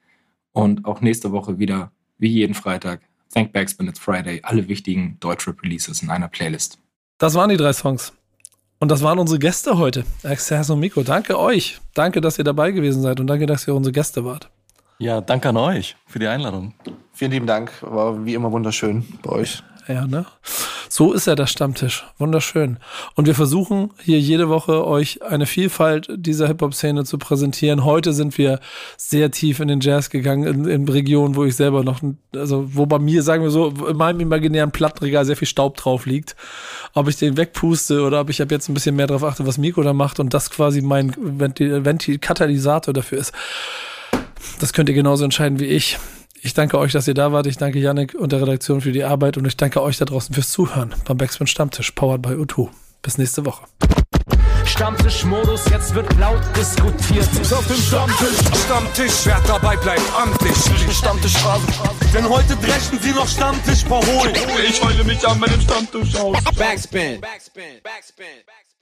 Und auch nächste Woche wieder, wie jeden Freitag, Thank Backspin It's Friday, alle wichtigen Deutschrap-Releases in einer Playlist. Das waren die drei Songs. Und das waren unsere Gäste heute. Exers und Miko. Danke euch. Danke, dass ihr dabei gewesen seid und danke, dass ihr unsere Gäste wart. Ja, danke an euch für die Einladung. Vielen lieben Dank. War wie immer wunderschön bei euch. Ja, ne? So ist ja der Stammtisch. Wunderschön. Und wir versuchen hier jede Woche euch eine Vielfalt dieser Hip-Hop-Szene zu präsentieren. Heute sind wir sehr tief in den Jazz gegangen, in, in Regionen, wo ich selber noch, also wo bei mir, sagen wir so, in meinem imaginären Plattenregal sehr viel Staub drauf liegt. Ob ich den wegpuste oder ob ich ab jetzt ein bisschen mehr darauf achte, was Miko da macht und das quasi mein Ventil, Ventil Katalysator dafür ist. Das könnt ihr genauso entscheiden wie ich. Ich danke euch, dass ihr da wart. Ich danke Yannick und der Redaktion für die Arbeit und ich danke euch da draußen fürs Zuhören beim Backspin Stammtisch, powered by O2. Bis nächste Woche. Stammtischmodus, jetzt wird laut diskutiert. Auf dem Stammtisch, Stammtisch, wer dabei bleibt, amtlich. Stammtisch Phase. Denn heute brechen sie noch Stammtisch verholen. Ich heule mich an meinem Stammtisch aus. Backspin. Backspin. Backspin. Backspin.